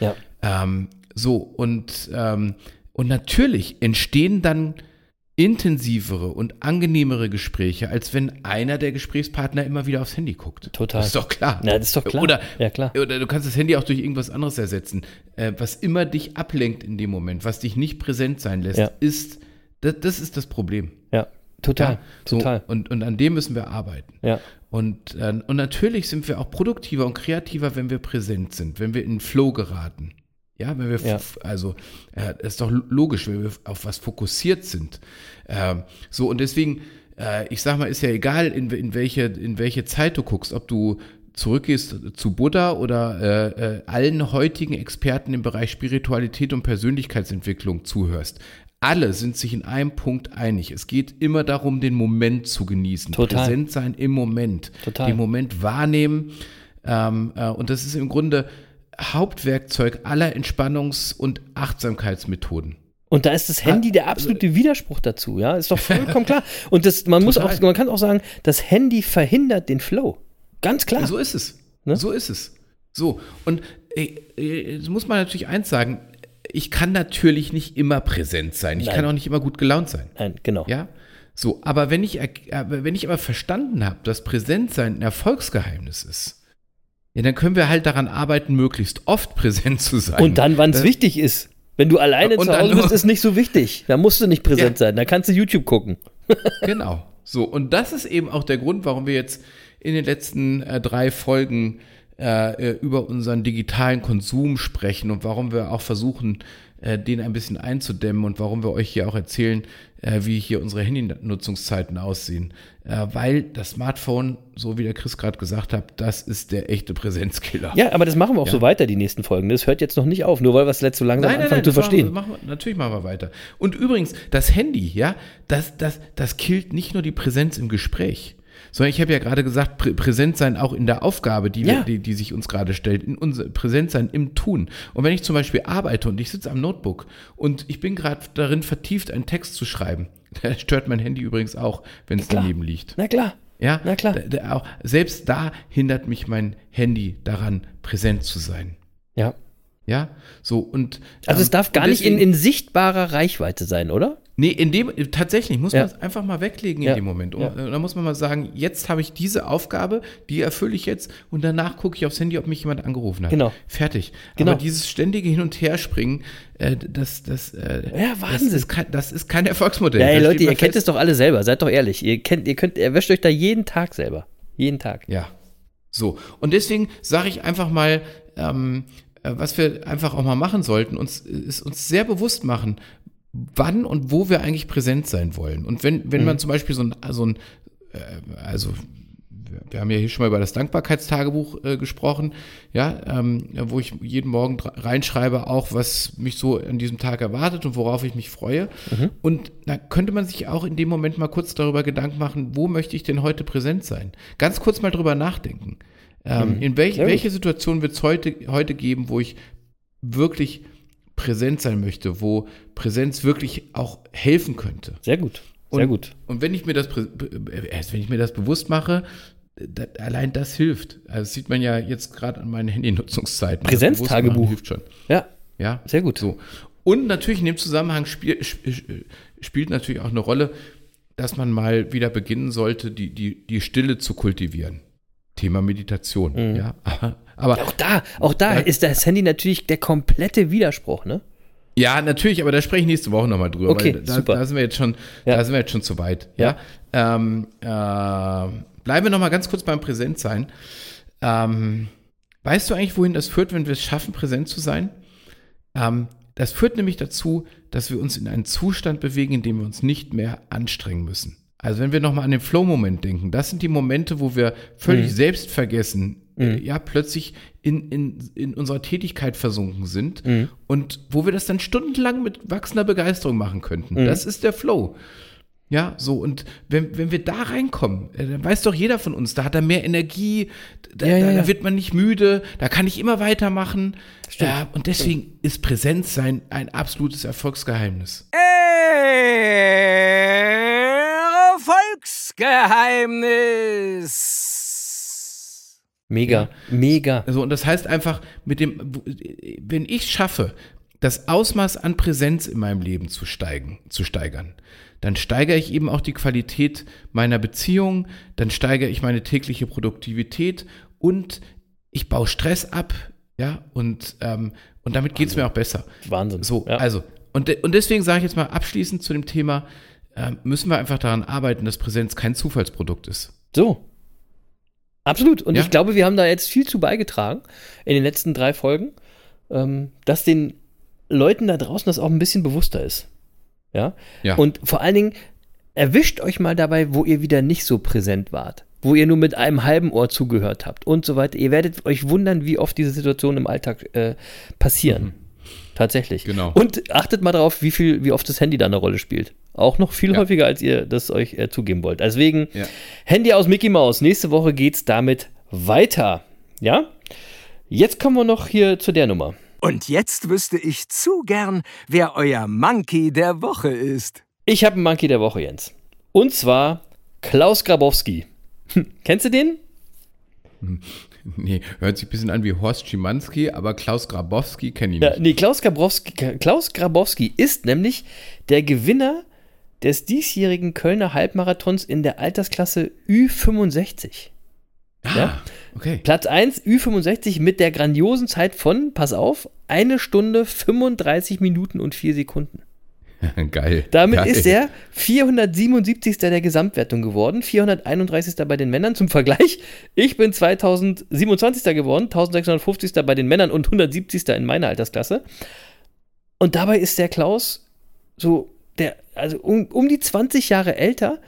Ja. Ähm, so, und, ähm, und natürlich entstehen dann intensivere und angenehmere Gespräche, als wenn einer der Gesprächspartner immer wieder aufs Handy guckt. Total. Das ist doch klar. Ja, das ist doch klar. Oder, Ja, klar. oder du kannst das Handy auch durch irgendwas anderes ersetzen. Äh, was immer dich ablenkt in dem Moment, was dich nicht präsent sein lässt, Ja. ist, das, das ist das Problem. Ja, total. Ja, so, total. Und, und an dem müssen wir arbeiten. Ja. Und, äh, und natürlich sind wir auch produktiver und kreativer, wenn wir präsent sind, wenn wir in den Flow geraten. Ja, wenn wir, Ja. also, äh, das ist doch logisch, wenn wir auf was fokussiert sind. Ähm, so, und deswegen, äh, ich sag mal, ist ja egal, in, in, welche, in welche Zeit du guckst, ob du zurückgehst zu Buddha oder äh, äh, allen heutigen Experten im Bereich Spiritualität und Persönlichkeitsentwicklung zuhörst, alle sind sich in einem Punkt einig. Es geht immer darum, den Moment zu genießen. Total. Präsent sein im Moment. Total. Den Moment wahrnehmen. Ähm, äh, und das ist im Grunde Hauptwerkzeug aller Entspannungs- und Achtsamkeitsmethoden. Und da ist das Handy der absolute Widerspruch dazu, ja, ist doch vollkommen klar. Und das, man muss auch, man kann auch sagen, das Handy verhindert den Flow. Ganz klar. So ist es. Ne? So ist es. So. Und äh, äh, jetzt muss man natürlich eins sagen, ich kann natürlich nicht immer präsent sein. Ich Nein. kann auch nicht immer gut gelaunt sein. Nein, genau. Ja? So, aber wenn ich, wenn ich aber verstanden habe, dass Präsentsein ein Erfolgsgeheimnis ist, ja, dann können wir halt daran arbeiten, möglichst oft präsent zu sein. Und dann, wann es wichtig ist. Wenn du alleine zu Hause bist, ist nicht so wichtig. Da musst du nicht präsent Ja. sein. Da kannst du YouTube gucken. Genau. So, und das ist eben auch der Grund, warum wir jetzt in den letzten äh, drei Folgen äh, äh, über unseren digitalen Konsum sprechen und warum wir auch versuchen, äh, den ein bisschen einzudämmen und warum wir euch hier auch erzählen, äh, wie hier unsere Handynutzungszeiten aussehen. Äh, weil das Smartphone, so wie der Chris gerade gesagt hat, das ist der echte Präsenzkiller. Ja, aber das machen wir auch Ja. so weiter, die nächsten Folgen. Das hört jetzt noch nicht auf, nur weil wir es letzt so langsam anfangen zu das machen wir- verstehen. Machen wir, natürlich machen wir weiter. Und übrigens, das Handy, ja, das, das, das killt nicht nur die Präsenz im Gespräch. Sondern ich habe ja gerade gesagt, Prä präsent sein auch in der Aufgabe, die, Ja. die, die sich uns gerade stellt, in unser präsent sein im Tun. Und wenn ich zum Beispiel arbeite und ich sitze am Notebook und ich bin gerade darin vertieft, einen Text zu schreiben, da stört mein Handy übrigens auch, wenn es daneben liegt. Na klar. Ja, Na klar. Da, da auch, selbst da hindert mich mein Handy daran, präsent zu sein. Ja. Ja, so und. Also ähm, es darf gar und nicht in, deswegen- in sichtbarer Reichweite sein, oder? Nee, in dem, tatsächlich muss Ja. man es einfach mal weglegen Ja. in dem Moment. Und, Ja. äh, Da muss man mal sagen, jetzt habe ich diese Aufgabe, die erfülle ich jetzt und danach gucke ich aufs Handy, ob mich jemand angerufen hat. Genau. Fertig. Genau. Aber dieses ständige Hin- und Herspringen, äh, das, das, äh, Ja, das, ist kein, das ist kein Erfolgsmodell. Ja, ey, Leute, ihr mal kennt fest. es doch alle selber, seid doch ehrlich. Ihr kennt, ihr könnt, ihr wäscht euch da jeden Tag selber. Jeden Tag. Ja. So. Und deswegen sage ich einfach mal, ähm, äh, was wir einfach auch mal machen sollten, uns, ist uns sehr bewusst machen, wann und wo wir eigentlich präsent sein wollen. Und wenn, wenn man zum Beispiel so ein, so ein äh, also wir- haben ja hier schon mal über das Dankbarkeitstagebuch äh, gesprochen, ja, ähm, wo ich jeden Morgen reinschreibe, auch was mich so an diesem Tag erwartet und worauf ich mich freue. Und da könnte man sich auch in dem Moment mal kurz darüber Gedanken machen, wo möchte ich denn heute präsent sein? Ganz kurz mal drüber nachdenken. Ähm, in welch, gut. welche Situation wird es heute, heute geben, wo ich wirklich präsent sein möchte, wo Präsenz wirklich auch helfen könnte? Sehr gut. Sehr Und, gut. Und wenn ich mir das, äh, erst wenn ich mir das bewusst mache, da, allein das hilft. Also das sieht man ja jetzt gerade an meinen Handynutzungszeiten. Präsenztagebuch. Hilft schon. Ja, Ja, sehr gut. so. Und natürlich in dem Zusammenhang spiel, sp- spielt natürlich auch eine Rolle, dass man mal wieder beginnen sollte, die, die, die Stille zu kultivieren. Thema Meditation. Mhm. Ja, aber Auch da, auch da Ja. ist das Handy natürlich der komplette Widerspruch, ne? Ja, natürlich, aber da spreche ich nächste Woche nochmal drüber. Okay, da, super. Da sind wir jetzt schon, Ja. da sind wir jetzt schon zu weit. Ja. Ähm, äh, bleiben wir nochmal ganz kurz beim Präsentsein. Ähm, weißt du eigentlich, wohin das führt, wenn wir es schaffen, präsent zu sein? Ähm, das führt nämlich dazu, dass wir uns in einen Zustand bewegen, in dem wir uns nicht mehr anstrengen müssen. Also wenn wir nochmal an den Flow-Moment denken, das sind die Momente, wo wir völlig Mhm. selbstvergessen, äh, ja, plötzlich in, in, in unserer Tätigkeit versunken sind Mhm. und wo wir das dann stundenlang mit wachsender Begeisterung machen könnten. Mhm. Das ist der Flow. Ja, so, und wenn, wenn wir da reinkommen, äh, dann weiß doch jeder von uns, da hat er mehr Energie, da, Ja, ja, ja. da wird man nicht müde, da kann ich immer weitermachen. Stimmt. Ja, und deswegen ist Präsenzsein ein absolutes Erfolgsgeheimnis. Erfolgsgeheimnis. Mega, mega. Also, und das heißt einfach, mit dem, wenn ich schaffe, das Ausmaß an Präsenz in meinem Leben zu steigen, zu steigern, dann steigere ich eben auch die Qualität meiner Beziehung, dann steigere ich meine tägliche Produktivität und ich baue Stress ab, ja, und, ähm, und damit geht es mir auch besser. Wahnsinn. So, ja. also, und, de und deswegen sage ich jetzt mal abschließend zu dem Thema, ähm, müssen wir einfach daran arbeiten, dass Präsenz kein Zufallsprodukt ist. So. Absolut. Und Ja. ich glaube, wir haben da jetzt viel zu beigetragen in den letzten drei Folgen, ähm, dass den Leuten da draußen das auch ein bisschen bewusster ist. Ja. Ja. Und vor allen Dingen, erwischt euch mal dabei, wo ihr wieder nicht so präsent wart. wo ihr nur mit einem halben Ohr zugehört habt und so weiter. Ihr werdet euch wundern, wie oft diese Situationen im Alltag äh, passieren. Mhm. Tatsächlich. Genau. Und achtet mal darauf, wie viel, wie oft das Handy da eine Rolle spielt. Auch noch viel Ja. häufiger, als ihr das euch äh, zugeben wollt. Deswegen Ja. Handy aus Mickey Mouse. Nächste Woche geht's damit weiter. Ja? Jetzt kommen wir noch hier zu der Nummer. Und jetzt wüsste ich zu gern, wer euer Monkey der Woche ist. Ich habe einen Monkey der Woche, Jens. Und zwar Klaus Grabowski. Kennst du den? Nee, hört sich ein bisschen an wie Horst Schimanski, aber Klaus Grabowski kenne ich Ja, nicht. nee, Klaus Grabowski, Klaus Grabowski ist nämlich der Gewinner des diesjährigen Kölner Halbmarathons in der Altersklasse Ü65. ja. Ah, okay. Platz 1 Ü65 mit der grandiosen Zeit von, pass auf, eine Stunde 35 Minuten und 4 Sekunden. Geil. Damit Geil. ist er 477. der Gesamtwertung geworden, 431. bei den Männern. Zum Vergleich, ich bin 2027. geworden, 1650. bei den Männern und 170. in meiner Altersklasse. Und dabei ist der Klaus so, der, also um, um die 20 Jahre älter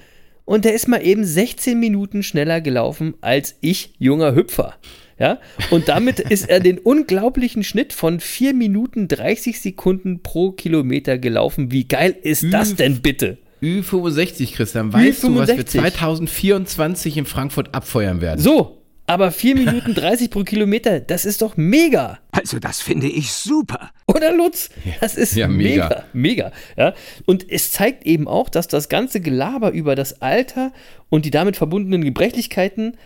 und der ist mal eben 16 Minuten schneller gelaufen als ich, junger Hüpfer. Ja, und damit ist er den unglaublichen Schnitt von 4 Minuten 30 Sekunden pro Kilometer gelaufen. Wie geil ist das denn bitte? Ü65, Christian. Weißt du, was wir Ü65? 2024 in Frankfurt abfeuern werden? So, aber 4 Minuten 30 pro Kilometer, das ist doch mega. Also das finde ich super. Oder Lutz? Das ist Ja, mega. mega. Mega. Ja? Und es zeigt eben auch, dass das ganze Gelaber über das Alter und die damit verbundenen Gebrechlichkeiten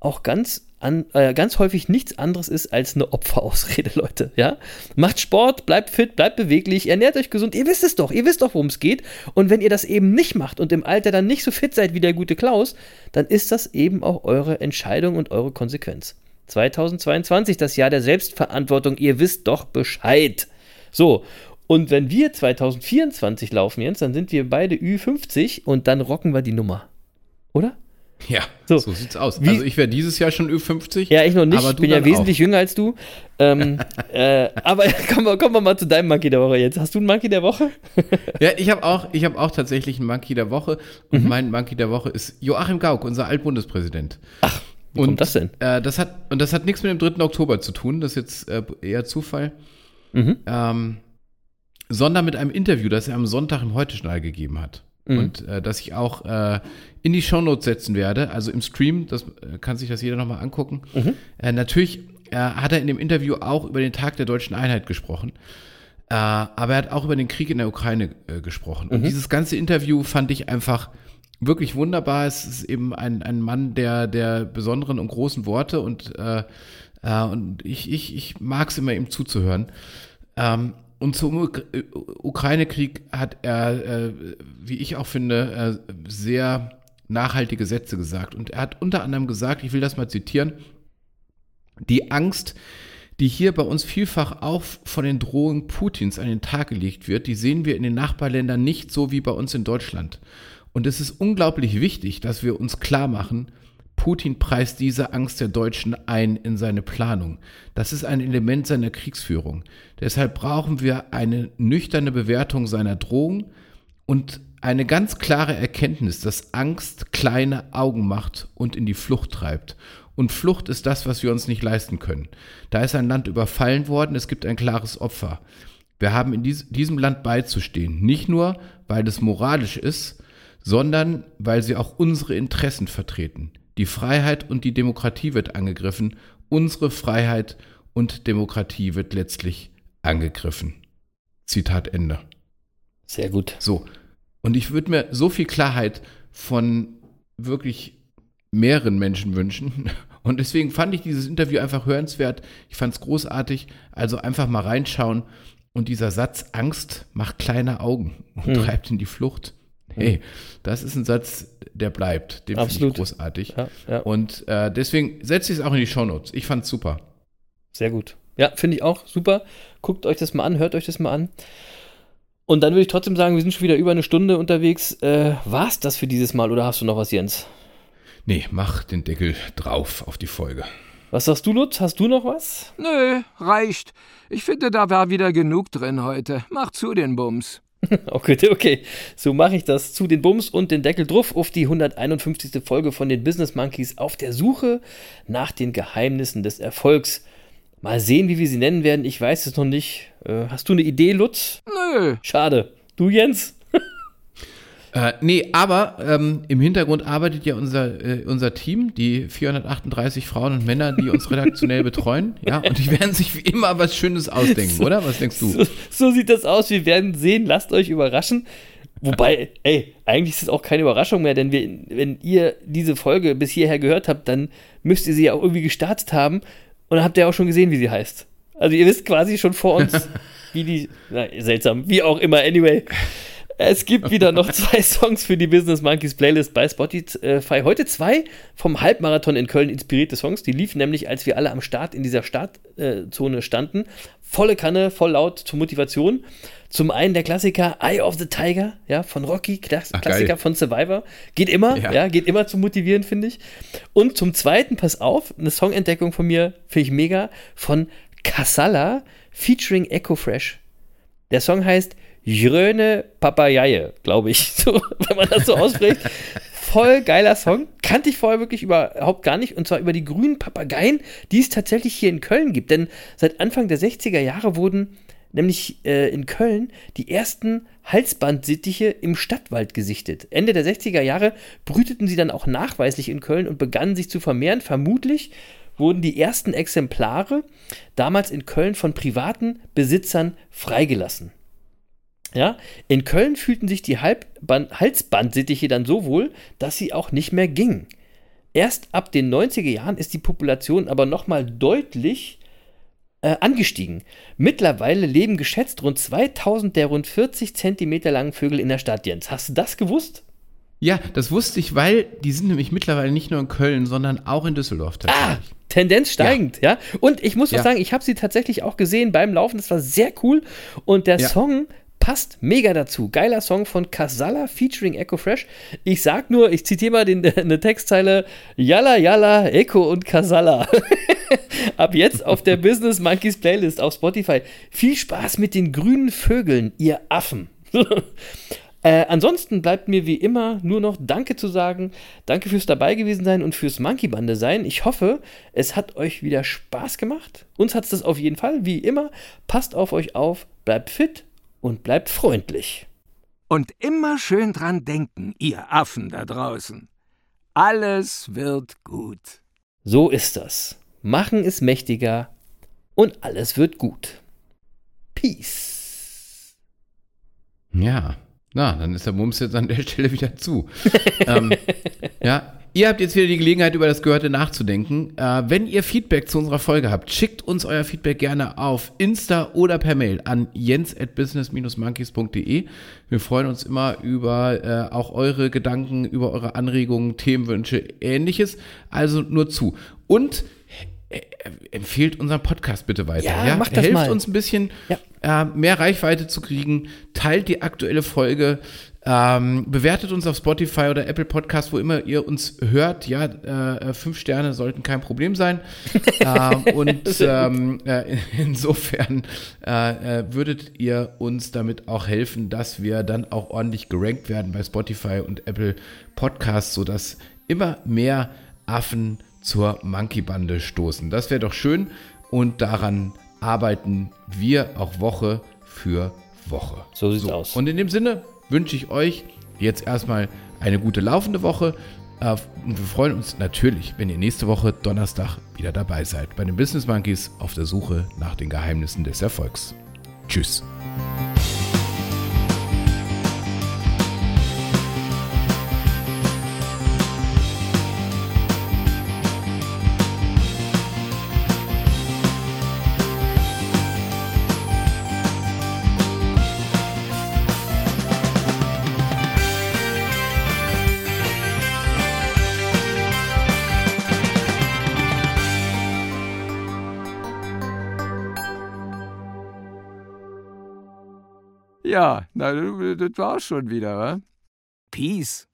auch ganz, an, äh, ganz häufig nichts anderes ist als eine Opferausrede, Leute. Ja? Macht Sport, bleibt fit, bleibt beweglich, ernährt euch gesund. Ihr wisst es doch, ihr wisst doch, worum es geht. Und wenn ihr das eben nicht macht und im Alter dann nicht so fit seid wie der gute Klaus, dann ist das eben auch eure Entscheidung und eure Konsequenz. 2022, das Jahr der Selbstverantwortung, ihr wisst doch Bescheid. So, und wenn wir 2024 laufen, Jens, dann sind wir beide Ü50 und dann rocken wir die Nummer. Oder? Ja, So. so, sieht's aus. Wie- also ich wäre dieses Jahr schon Ü50. Ja, ich noch nicht. Aber ich du bin ja wesentlich jünger als du. Ähm, äh, aber kommen wir, kommen wir mal zu deinem Monkey der Woche jetzt. Hast du einen Monkey der Woche? Auch. Ja, ich habe auch, ich hab auch tatsächlich einen Monkey der Woche. Und Mhm. mein Monkey der Woche ist Joachim Gauck, unser Altbundespräsident. Ach, wie kommt das denn? Äh, das hat, und das hat nichts mit dem 3. Oktober zu tun. Das ist jetzt äh, eher Zufall. Mhm. Ähm, sondern mit einem Interview, das er am Sonntag im Heute-Journal gegeben hat. Mhm. Und äh, das ich auch äh, in die Shownotes setzen werde, also im Stream, das äh, kann sich das jeder nochmal angucken. Mhm. Äh, natürlich äh, hat er in dem Interview auch über den Tag der deutschen Einheit gesprochen. Äh, aber er hat auch über den Krieg in der Ukraine äh, gesprochen. Mhm. Und dieses ganze Interview fand ich einfach wirklich wunderbar. Es ist eben ein, ein Mann der, der besonderen und großen Worte und, äh, äh, und ich, ich, ich mag es immer, ihm zuzuhören. Ähm, und zum äh, Ukraine-Krieg hat er, äh, wie ich auch finde, äh, sehr nachhaltige Sätze gesagt. Und er hat unter anderem gesagt, ich will das mal zitieren, die Angst, die hier bei uns vielfach auch von den Drohungen Putins an den Tag gelegt wird, die sehen wir in den Nachbarländern nicht so wie bei uns in Deutschland. Und es ist unglaublich wichtig, dass wir uns klar machen, Putin preist diese Angst der Deutschen ein in seine Planung. Das ist ein Element seiner Kriegsführung. Deshalb brauchen wir eine nüchterne Bewertung seiner Drohung und eine ganz klare Erkenntnis, dass Angst kleine Augen macht und in die Flucht treibt. Und Flucht ist das, was wir uns nicht leisten können. Da ist ein Land überfallen worden, es gibt ein klares Opfer. Wir haben in dies, diesem Land beizustehen, nicht nur, weil es moralisch ist, sondern weil sie auch unsere Interessen vertreten. Die Freiheit und die Demokratie wird angegriffen, unsere Freiheit und Demokratie wird letztlich angegriffen. Zitat Ende. Sehr gut. So. Und ich würde mir so viel Klarheit von wirklich mehreren Menschen wünschen. Und deswegen fand ich dieses Interview einfach hörenswert. Ich fand es großartig. Also einfach mal reinschauen. Und dieser Satz, Angst macht kleine Augen und Hm. treibt in die Flucht. Hey, das ist ein Satz, der bleibt. Den finde ich Absolut. großartig. Ja, ja. Und äh, deswegen setze ich es auch in die Shownotes. Ich fand es super. Sehr gut. Ja, finde ich auch super. Guckt euch das mal an, hört euch das mal an. Und dann würde ich trotzdem sagen, wir sind schon wieder über eine Stunde unterwegs. Äh, war's das für dieses Mal oder hast du noch was, Jens? Nee, mach den Deckel drauf auf die Folge. Was sagst du, Lutz? Hast du noch was? Nö, reicht. Ich finde, da war wieder genug drin heute. Mach zu den Bums. Okay, okay. So mache ich das zu den Bums und den Deckel drauf auf die 151. Folge von den Business Monkeys auf der Suche nach den Geheimnissen des Erfolgs. Mal sehen, wie wir sie nennen werden. Ich weiß es noch nicht. Äh, hast du eine Idee, Lutz? Nö. Schade. Du, Jens? Äh, nee, aber ähm, im Hintergrund arbeitet ja unser, äh, unser Team, die 438 Frauen und Männer, die uns redaktionell betreuen. Ja, und die werden sich wie immer was Schönes ausdenken, oder? Was denkst du? So, so sieht das aus. Wir werden sehen. Lasst euch überraschen. Wobei, ey, eigentlich ist es auch keine Überraschung mehr, denn wir, wenn ihr diese Folge bis hierher gehört habt, dann müsst ihr sie ja auch irgendwie gestartet haben und dann habt ihr auch schon gesehen, wie sie heißt. Also ihr wisst quasi schon vor uns, wie die, na, seltsam, wie auch immer, anyway. Es gibt wieder noch zwei Songs für die Business Monkeys Playlist bei Spotify. Heute zwei vom Halbmarathon in Köln inspirierte Songs. Die liefen nämlich, als wir alle am Start in dieser Startzone standen. Volle Kanne, voll laut zur Motivation. Zum einen der Klassiker Eye of the Tiger, ja, von Rocky, Klass Ach, Klassiker geil. von Survivor. Geht immer, ja. Ja. geht immer zum Motivieren, finde ich. Und zum zweiten, pass auf, eine Songentdeckung von mir, finde ich mega, von Kassala featuring Echo Fresh. Der Song heißt Jröne Papayaye, glaube ich, so, wenn man das so ausspricht. Voll geiler Song. Kannte ich vorher wirklich überhaupt gar nicht. Und zwar über die grünen Papageien, die es tatsächlich hier in Köln gibt. Denn seit Anfang der 60er Jahre wurden nämlich äh, in Köln die ersten Halsbandsittiche im Stadtwald gesichtet. Ende der 60er Jahre brüteten sie dann auch nachweislich in Köln und begannen sich zu vermehren. Vermutlich wurden die ersten Exemplare damals in Köln von privaten Besitzern freigelassen. Ja, in Köln fühlten sich die Halbband Halsbandsittiche dann so wohl, dass sie auch nicht mehr gingen. Erst ab den 90er Jahren ist die Population aber nochmal deutlich äh, angestiegen. Mittlerweile leben geschätzt rund 2000 der rund 40 Zentimeter langen Vögel in der Stadt, Jens. Hast du das gewusst? Ja, das wusste ich, weil die sind nämlich mittlerweile nicht nur in Köln, sondern auch in Düsseldorf Ah, tatsächlich. Tendenz steigend, ja. Und ich muss was Ja. sagen, ich habe sie tatsächlich auch gesehen beim Laufen. Das war sehr cool. Und der Ja. Song passt mega dazu. Geiler Song von Casala featuring Echo Fresh. Ich sag nur, ich zitiere mal den, eine Textzeile: Yalla, yalla, Echo und Casala. Ab jetzt auf der Business Monkeys Playlist auf Spotify. Viel Spaß mit den grünen Vögeln, ihr Affen. Äh, ansonsten bleibt mir wie immer nur noch Danke zu sagen. Danke fürs dabei gewesen sein und fürs Monkey Bande sein. Ich hoffe, es hat euch wieder Spaß gemacht. Uns hat es das auf jeden Fall, wie immer. Passt auf euch auf, bleibt fit und bleibt freundlich. Und immer schön dran denken, ihr Affen da draußen. Alles wird gut. So ist das. Machen ist mächtiger und alles wird gut. Peace. Ja, na, dann ist der Mums jetzt an der Stelle wieder zu. ähm, ja, ihr habt jetzt wieder die Gelegenheit, über das Gehörte nachzudenken. Äh, wenn ihr Feedback zu unserer Folge habt, schickt uns euer Feedback gerne auf Insta oder per Mail an jens at business-monkeys.de. Wir freuen uns immer über äh, auch eure Gedanken, über eure Anregungen, Themenwünsche, ähnliches. Also nur zu. Und äh, empfehlt unseren Podcast bitte weiter. Ja, macht das Helft mal. uns ein bisschen Ja. äh, mehr Reichweite zu kriegen. Teilt die aktuelle Folge. Ähm, bewertet uns auf Spotify oder Apple Podcast, wo immer ihr uns hört. Ja, äh, fünf Sterne sollten kein Problem sein. ähm, und ähm, äh, insofern äh, äh, würdet ihr uns damit auch helfen, dass wir dann auch ordentlich gerankt werden bei Spotify und Apple Podcasts, sodass immer mehr Affen zur Monkey-Bande stoßen. Das wäre doch schön und daran arbeiten wir auch Woche für Woche. So sieht's aus. Und in dem Sinne wünsche ich euch jetzt erstmal eine gute laufende Woche. Äh, Und wir freuen uns natürlich, wenn ihr nächste Woche Donnerstag wieder dabei seid bei den Business Monkeys auf der Suche nach den Geheimnissen des Erfolgs. Tschüss. Ja, na, das war's schon wieder, wa? Peace.